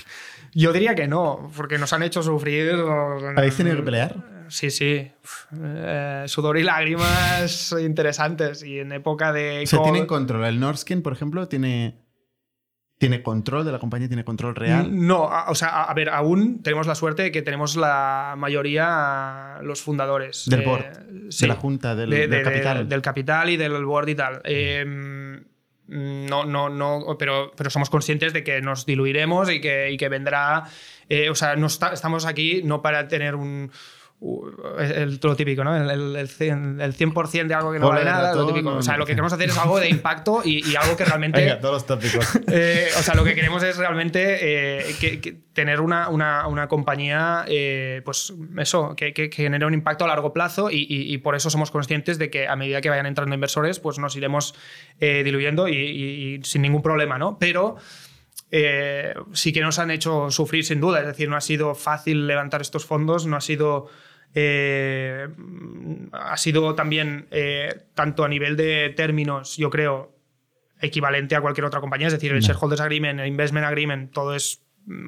Yo diría que no, porque nos han hecho sufrir. ¿Habéis tenido que pelear? Sí, sí. Uf, eh, sudor y lágrimas interesantes. Y en época de. COVID- tienen control. El Norskin, por ejemplo, tiene, tiene control de la compañía, tiene control real. No, a- o sea, a, a ver, aún tenemos la suerte de que tenemos la mayoría los fundadores. Del Eh, board, sí. de la junta, del, De- del de- de- capital. del capital y del board y tal. Eh, no, no, no, pero, pero somos conscientes de que nos diluiremos y que, y que vendrá. eh, o sea, no está- estamos aquí no para tener un. U- El, lo típico, ¿no? El, el, el 100%, el 100% de algo que no vale nada. lo típico. O sea, lo que queremos hacer es algo de impacto y, y algo que realmente. Venga, todos los tópicos. Eh, o sea, lo que queremos es realmente eh, que- que tener una, una- una compañía, eh, pues eso, que, que- genere un impacto a largo plazo y, y- y por eso somos conscientes de que a medida que vayan entrando inversores, pues nos iremos diluyendo y, sin ningún problema, ¿no? Pero eh, sí que nos han hecho sufrir sin duda, es decir, no ha sido fácil levantar estos fondos, no ha sido... eh, ha sido también, eh, tanto a nivel de términos, yo creo, equivalente a cualquier otra compañía, es decir, el Shareholders Agreement, el Investment Agreement, todo es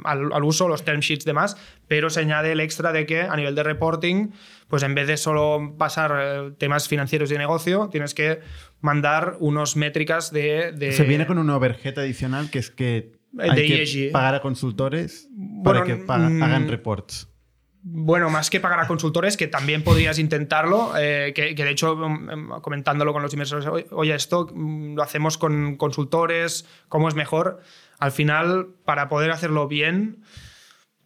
al, al uso, los term sheets demás, pero se añade el extra de que a nivel de reporting, pues en vez de solo pasar eh, temas financieros y de negocio, tienes que mandar unos métricas de... de- Se viene con un overhead adicional que es que hay de que ESG. pagar a consultores Bueno, para que paga- mm, hagan reports. Bueno, más que pagar a consultores, que también podrías intentarlo, eh, que, de hecho, mm, mm, comentándolo con los inversores, "Oye, oye, esto mm, lo hacemos con consultores, ¿cómo es mejor? Al final, para poder hacerlo bien,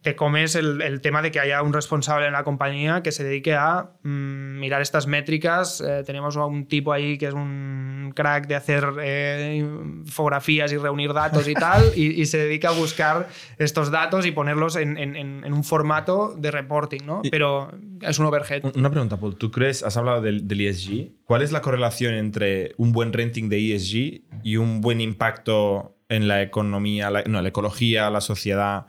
te comes el, el tema de que haya un responsable en la compañía que se dedique a mm, mirar estas métricas. Eh, tenemos a un tipo ahí que es un crack de hacer eh, infografías y reunir datos y tal, y, y se dedica a buscar estos datos y ponerlos en, en- en- un formato de reporting, ¿no? Y- Pero es un overhead. Una pregunta, Paul. ¿Tú crees, has hablado del, del ESG? ¿Cuál es la correlación entre un buen renting de ESG y un buen impacto en la economía, la, no, la ecología, la sociedad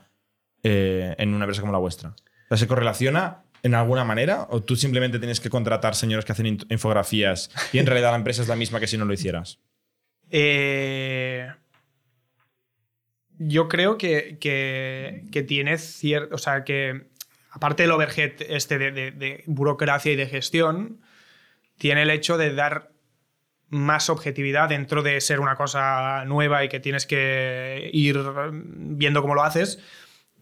eh, en una empresa como la vuestra? ¿Se correlaciona en alguna manera o tú simplemente tienes que contratar señores que hacen in- infografías y en realidad la empresa es la misma que si no lo hicieras? Eh, yo creo que, que, que tiene cierto. O sea, que aparte del overhead este de burocracia y de gestión, tiene el hecho de dar más objetividad dentro de ser una cosa nueva y que tienes que ir viendo cómo lo haces.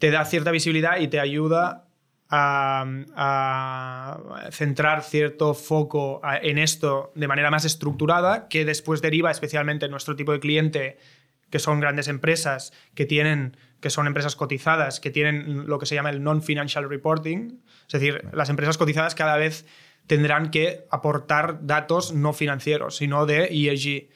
Te da cierta visibilidad y te ayuda a, a centrar cierto foco en esto de manera más estructurada, que después deriva especialmente en nuestro tipo de cliente, que son grandes empresas, que tienen que son empresas cotizadas, que tienen lo que se llama el non-financial reporting. Es decir, las empresas cotizadas cada vez tendrán que aportar datos no financieros, sino de ESG.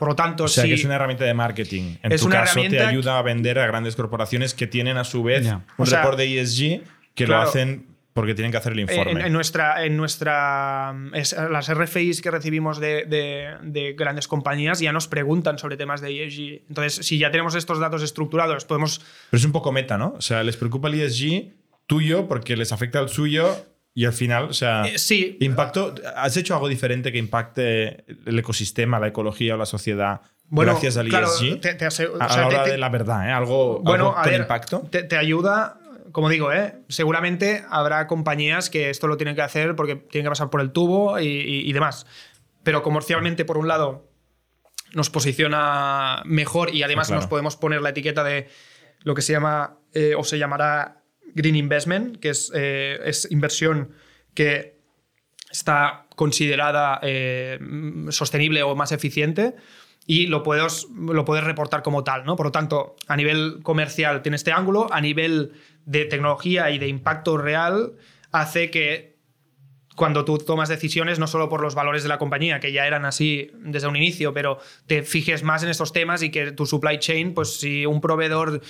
Por lo tanto, O sea, si- que es una herramienta de marketing. En Es tu una caso, te herramienta ayuda a vender a grandes corporaciones que tienen a su vez Ya. un O sea, report de ESG que claro. lo hacen porque tienen que hacer el informe. En, en nuestra, en nuestra es- las RFIs que recibimos de, de- de grandes compañías ya nos preguntan sobre temas de ESG. Entonces, si ya tenemos estos datos estructurados, podemos. Pero es un poco meta, ¿no? O sea, les preocupa el ESG tuyo porque les afecta al suyo y al final, o sea, Eh, sí, impacto. ¿Has hecho algo diferente que impacte el ecosistema, la ecología o la sociedad bueno, gracias al claro, ESG? te- te o a sea, la hora te- de la verdad, ¿eh? Algo, Bueno, algo con ver, impacto. Te, te ayuda, como digo, ¿eh? seguramente habrá compañías que esto lo tienen que hacer porque tienen que pasar por el tubo y, y- y demás. Pero comercialmente, por un lado, nos posiciona mejor y además claro. nos podemos poner la etiqueta de lo que se llama eh, o se llamará Green Investment, que es, eh, es inversión que está considerada eh, sostenible o más eficiente y lo puedes, lo puedes reportar como tal. ¿no? Por lo tanto, a nivel comercial tiene este ángulo, a nivel de tecnología y de impacto real hace que cuando tú tomas decisiones, no solo por los valores de la compañía, que ya eran así desde un inicio, pero te fijes más en estos temas y que tu supply chain, pues si un proveedor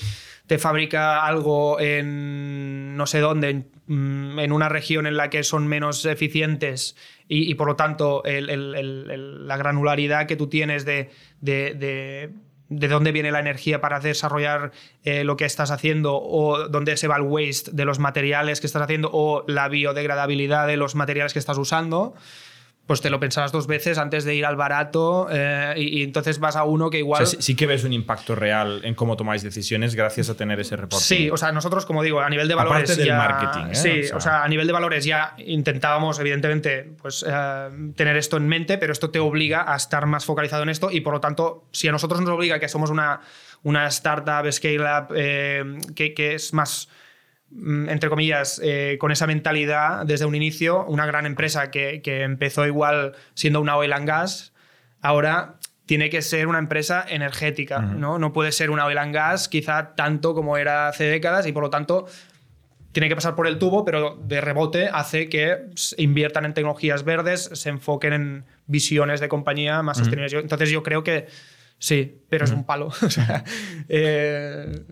te fabrica algo en no sé dónde, en, mm, una región en la que son menos eficientes y, por lo tanto la granularidad que tú tienes de, de, dónde viene la energía para desarrollar eh, lo que estás haciendo o dónde se va el waste de los materiales que estás haciendo o la biodegradabilidad de los materiales que estás usando pues te lo pensabas dos veces antes de ir al barato eh, y, entonces vas a uno que igual... sí, que ves un impacto real en cómo tomáis decisiones gracias a tener ese reporte. Sí, o sea, nosotros, como digo, a nivel de valores Aparte del marketing, ¿eh? Sí, o sea... a nivel de valores ya intentábamos, evidentemente, pues eh, tener esto en mente, pero esto te obliga a estar más focalizado en esto y, por lo tanto, si a nosotros nos obliga que somos una, una startup, scale-up, que, que es más entre comillas, eh, con esa mentalidad desde un inicio, una gran empresa que, empezó igual siendo una oil and gas, ahora tiene que ser una empresa energética, ¿no? No puede ser una oil and gas quizá tanto como era hace décadas y por lo tanto tiene que pasar por el tubo, pero de rebote hace que inviertan en tecnologías verdes, se enfoquen en visiones de compañía más sostenibles. Entonces yo creo que sí, pero es un palo. Eh,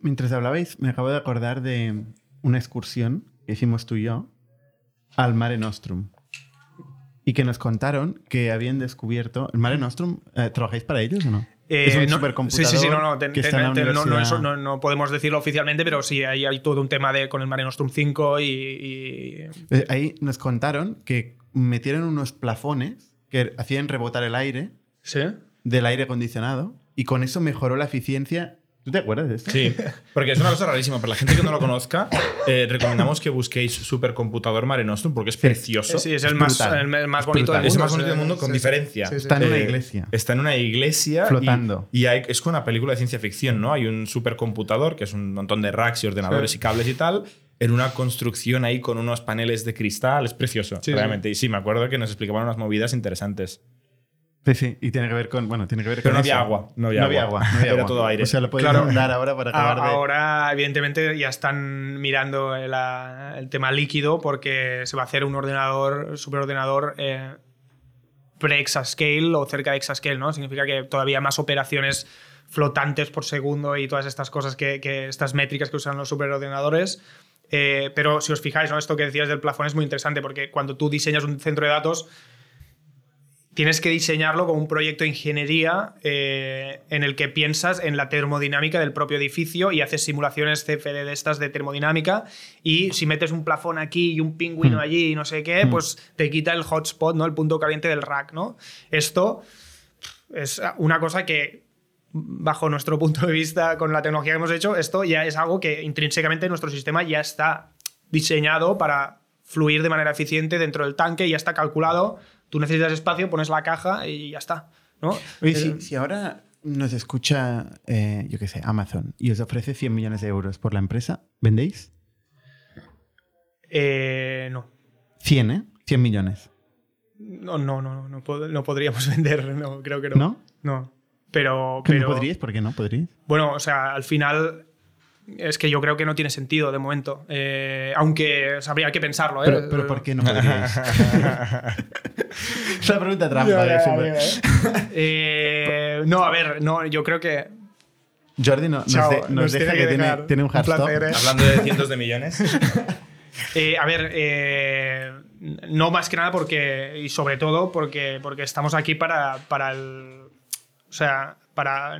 mientras hablabais, me acabo de acordar de una excursión que hicimos tú y yo al Mare Nostrum. Y que nos contaron que habían descubierto. ¿El Mare Nostrum, eh, ¿trabajáis para ellos o no? Eh, es un supercomputador. Sí, sí, sí, no, no, no, podemos decirlo oficialmente, pero sí, ahí hay todo un tema de, con el Mare Nostrum 5 y, eh, Ahí nos contaron que metieron unos plafones que hacían rebotar el aire del aire acondicionado y con eso mejoró la eficiencia ¿Tú te acuerdas de esto? Sí, porque es una cosa rarísima. Para la gente que no lo conozca, eh, recomendamos que busquéis Supercomputador Mare Nostrum porque es precioso. Sí, es, el, más, el, más, bonito del mundo. Es el más bonito del mundo con diferencia. está en una eh, iglesia. Está en una iglesia. Flotando. Y, hay, es como una película de ciencia ficción, ¿no? Hay un supercomputador que es un montón de racks y ordenadores y cables y tal en una construcción ahí con unos paneles de cristal. Es precioso, realmente. Y sí, me acuerdo que nos explicaban unas movidas interesantes. Sí, sí, y tiene que ver con. Bueno, tiene que ver Pero con. no había agua. No había, agua. No había Era todo aire. O sea, lo puedes dar ahora para acabar de. Ahora, evidentemente, ya están mirando el, tema líquido porque se va a hacer un ordenador, superordenador eh, pre-exascale o cerca de exascale, ¿no? Significa que todavía más operaciones flotantes por segundo y todas estas cosas que, estas métricas que usan los superordenadores. Eh, pero si os fijáis, ¿no? esto que decías del plafón es muy interesante porque cuando tú diseñas un centro de datos tienes que diseñarlo como un proyecto de ingeniería eh, en el que piensas en la termodinámica del propio edificio y haces simulaciones CFD de estas de termodinámica y si metes un plafón aquí y un pingüino hmm. allí y no sé qué, hmm. pues te quita el hotspot, ¿no? el punto caliente del rack. ¿no? Esto es una cosa que bajo nuestro punto de vista con la tecnología que hemos hecho, esto ya es algo que intrínsecamente nuestro sistema ya está diseñado para fluir de manera eficiente dentro del tanque, ya está calculado Tú necesitas espacio, pones la caja y ya está. ¿no? Oye, si, eh, si, ahora nos escucha, eh, yo qué sé, Amazon y os ofrece 100 millones de euros por la empresa, ¿vendéis? Eh, no. 100, ¿eh? 100 millones. No, no, no, no, no, podríamos vender, no, creo que no. ¿No? No. Pero, pero... ¿No podríais? ¿Por qué no podríais? Bueno, o sea, al final es que yo creo que no tiene sentido de momento. Eh, aunque habría que pensarlo. ¿eh? Pero, ¿por qué no podríais? es una pregunta trampa. eh, no, a ver, no, yo creo que. Jordi nos, deja que, tiene, tiene, un hashtag. ¿eh? Hablando de cientos de millones. Eh, a ver, eh, no más que nada porque, y sobre todo porque, porque estamos aquí para, para el. O sea,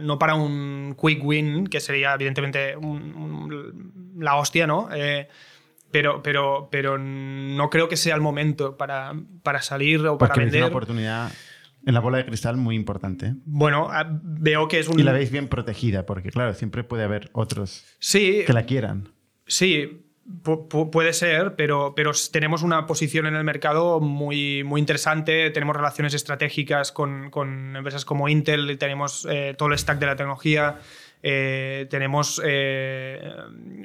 no para un quick win, que sería evidentemente la hostia, ¿no? Eh, pero, pero, pero no creo que sea el momento para, para salir o para vender. Es una oportunidad en la bola de cristal muy importante. Bueno, ah, veo que es un... Y la veis bien protegida, porque claro, siempre puede haber otros sí, que la quieran. Sí, puede ser, pero, pero tenemos una posición en el mercado muy, muy interesante. Tenemos relaciones estratégicas con, con empresas como Intel, tenemos eh, todo el stack de la tecnología, eh, tenemos eh,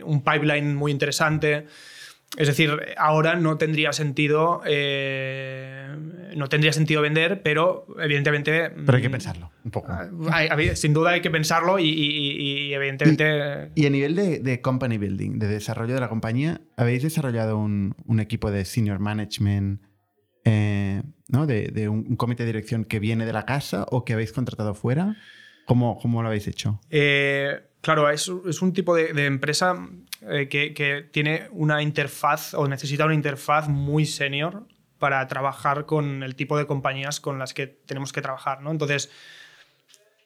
un pipeline muy interesante. Es decir, ahora no tendría sentido, eh, no tendría sentido vender, pero evidentemente. Pero hay que mm, pensarlo un poco. Ah, sin duda hay que pensarlo y, evidentemente. Y, a nivel de, company building, de desarrollo de la compañía, ¿habéis desarrollado un, equipo de senior management, eh, ¿no? de, un, comité de dirección que viene de la casa o que habéis contratado fuera? ¿Cómo, cómo lo habéis hecho? Eh, claro, es, es, un tipo de, de empresa eh, que, tiene una interfaz o necesita una interfaz muy senior para trabajar con el tipo de compañías con las que tenemos que trabajar. ¿no? Entonces,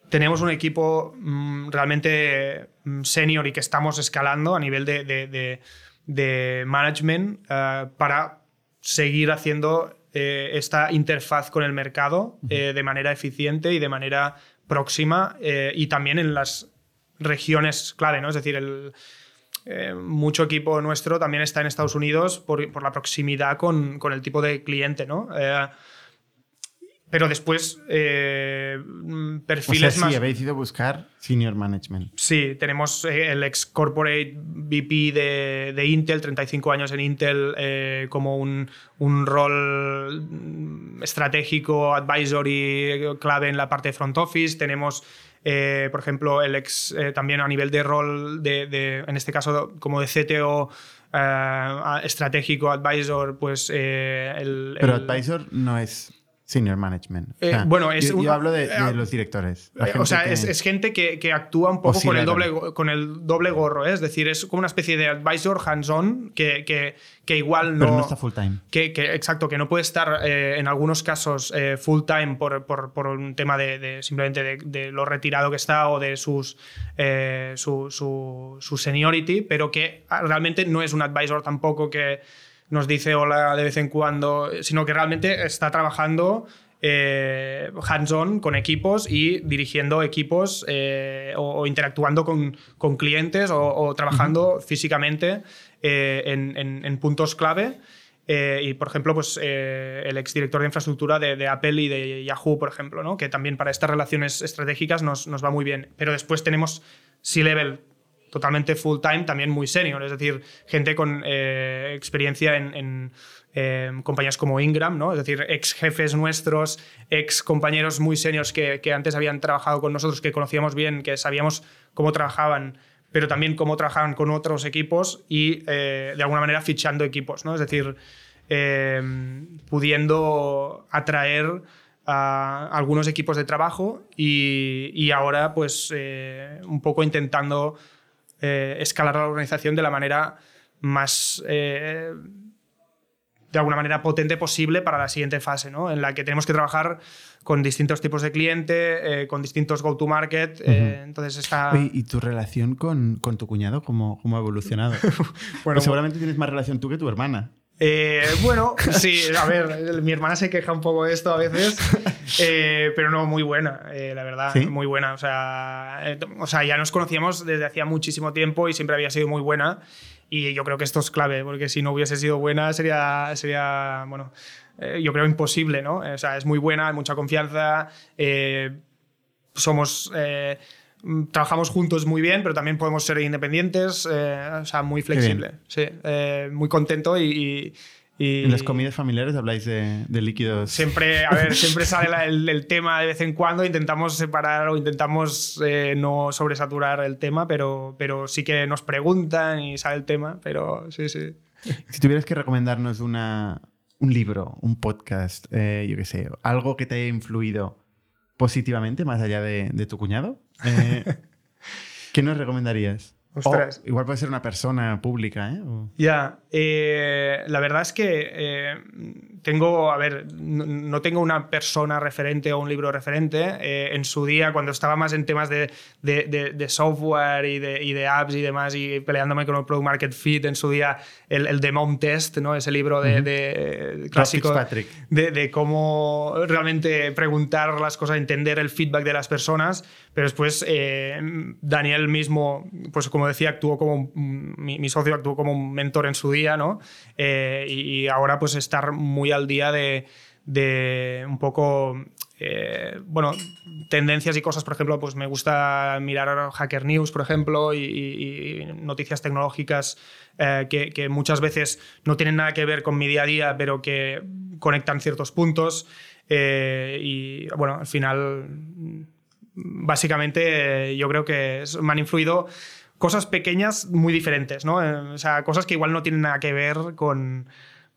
tenemos un equipo mm, realmente mm, senior y que estamos escalando a nivel de, de, management eh, para seguir haciendo eh, esta interfaz con el mercado eh, de manera eficiente y de manera próxima y también en las regiones clave, ¿no? Es decir, el, mucho equipo nuestro también está en Estados Unidos por, por la proximidad con, con, el tipo de cliente, ¿no? Pero después, eh, perfiles o sea, sí, habéis ido a buscar senior management. Sí, tenemos eh, el ex corporate VP de, de Intel, 35 años en Intel, eh, como un, un, rol estratégico, advisory clave en la parte de front office. Tenemos. por ejemplo, el ex también a nivel de rol, de, de, en este caso como de CTO estratégico, advisor, pues el, Pero advisor no es Senior management. Eh, bueno, es yo, hablo de, eh, los directores. o sea, es, gente que, actúa un poco con el, doble, con el doble gorro, ¿eh? es decir, es como una especie de advisor hands-on que, que, igual no. Pero no está full time. Que, exacto, que no puede estar en algunos casos full time por, por, por, un tema de, simplemente de, lo retirado que está o de sus, su, su, su seniority, pero que realmente no es un advisor tampoco que nos dice hola de vez en cuando, sino que realmente está trabajando eh, hands-on con equipos y dirigiendo equipos eh, o, interactuando con, con clientes o, trabajando físicamente eh, en, en, puntos clave. y, por ejemplo, pues, el exdirector de infraestructura de, de, Apple y de Yahoo, por ejemplo, ¿no? que también para estas relaciones estratégicas nos, nos va muy bien. Pero después tenemos C-Level totalmente full time, también muy senior, es decir, gente con eh, experiencia en, em, compañías como Ingram, ¿no? es decir, ex jefes nuestros, ex compañeros muy seniors que, antes habían trabajado con nosotros, que conocíamos bien, que sabíamos cómo trabajaban, pero también cómo trabajaban con otros equipos y eh, de alguna manera fichando equipos, ¿no? es decir, em, pudiendo atraer a algunos equipos de trabajo y, ahora pues eh, un poco intentando eh, escalar la organización de la manera más, eh, de alguna manera potente posible para la siguiente fase, ¿no? en la que tenemos que trabajar con distintos tipos de cliente, eh, con distintos go-to-market. entonces está... ¿Y tu relación con, con tu cuñado cómo, cómo ha evolucionado? bueno, seguramente tienes más relación tú que tu hermana. Eh, bueno, sí, a ver, mi hermana se queja un poco de esto a veces, eh, pero no, muy buena, eh, la verdad, muy buena. O sea, o sea, ya nos conocíamos desde hacía muchísimo tiempo y siempre había sido muy buena. Y yo creo que esto es clave, porque si no hubiese sido buena sería, sería bueno, yo creo imposible, ¿no? O sea, es muy buena, hay mucha confianza, somos trabajamos juntos muy bien, pero también podemos ser independientes, eh, o sea, muy flexible. Sí, eh, muy contento y, ¿En las comidas familiares habláis de, líquidos? Siempre, a ver, siempre sale el, tema de vez en cuando, intentamos separar o intentamos eh, no sobresaturar el tema, pero, pero sí que nos preguntan y sale el tema, pero sí, sí. Si tuvieras que recomendarnos una, un libro, un podcast, yo qué sé, algo que te haya influido positivamente, más allá de, de tu cuñado, eh, ¿Qué nos recomendarías? igual puede ser una persona pública, ¿eh? Ya, eh, la verdad es que eh, tengo, a ver, no, tengo una persona referente o un libro referente. en su día, cuando estaba más en temas de, de, software y de, y de, apps y demás, y peleándome con el Product Market Fit, en su día el, el Demon Test, ¿no? ese libro de, clásico de, cómo realmente preguntar las cosas, entender el feedback de las personas. Pero después Daniel mismo, pues como decía, actuó como mi, socio actuó como un mentor en su día, ¿no? Eh, y, ahora pues estar muy al día de, un poco eh, bueno, tendencias y cosas, por ejemplo, pues me gusta mirar Hacker News, por ejemplo, y, noticias tecnológicas eh, que, muchas veces no tienen nada que ver con mi día a día, pero que conectan ciertos puntos. y bueno, al final, básicamente, yo creo que me han influido cosas pequeñas muy diferentes, ¿no? Eh, o sea, cosas que igual no tienen nada que ver con,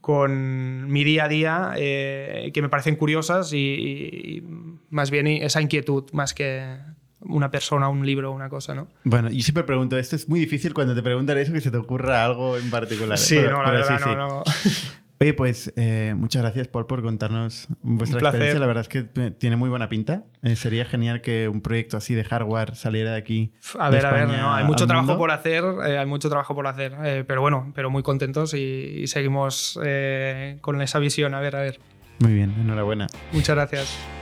con mi día a día, eh, que me parecen curiosas y, más bien esa inquietud, más que una persona, un libro, una cosa, ¿no? Bueno, yo siempre pregunto, esto es muy difícil cuando te preguntan eso, que se te ocurra algo en particular. Sí, no, la verdad, no, no. Oye, pues eh, muchas gracias, Paul, por contarnos vuestra experiencia. La verdad es que tiene muy buena pinta. Eh, sería genial que un proyecto así de hardware saliera de aquí. A ver, a ver, hay mucho trabajo por hacer, eh, hay mucho trabajo por hacer, pero bueno, pero muy contentos y seguimos con esa visión. A ver, a ver. Muy bien, enhorabuena. Muchas gracias.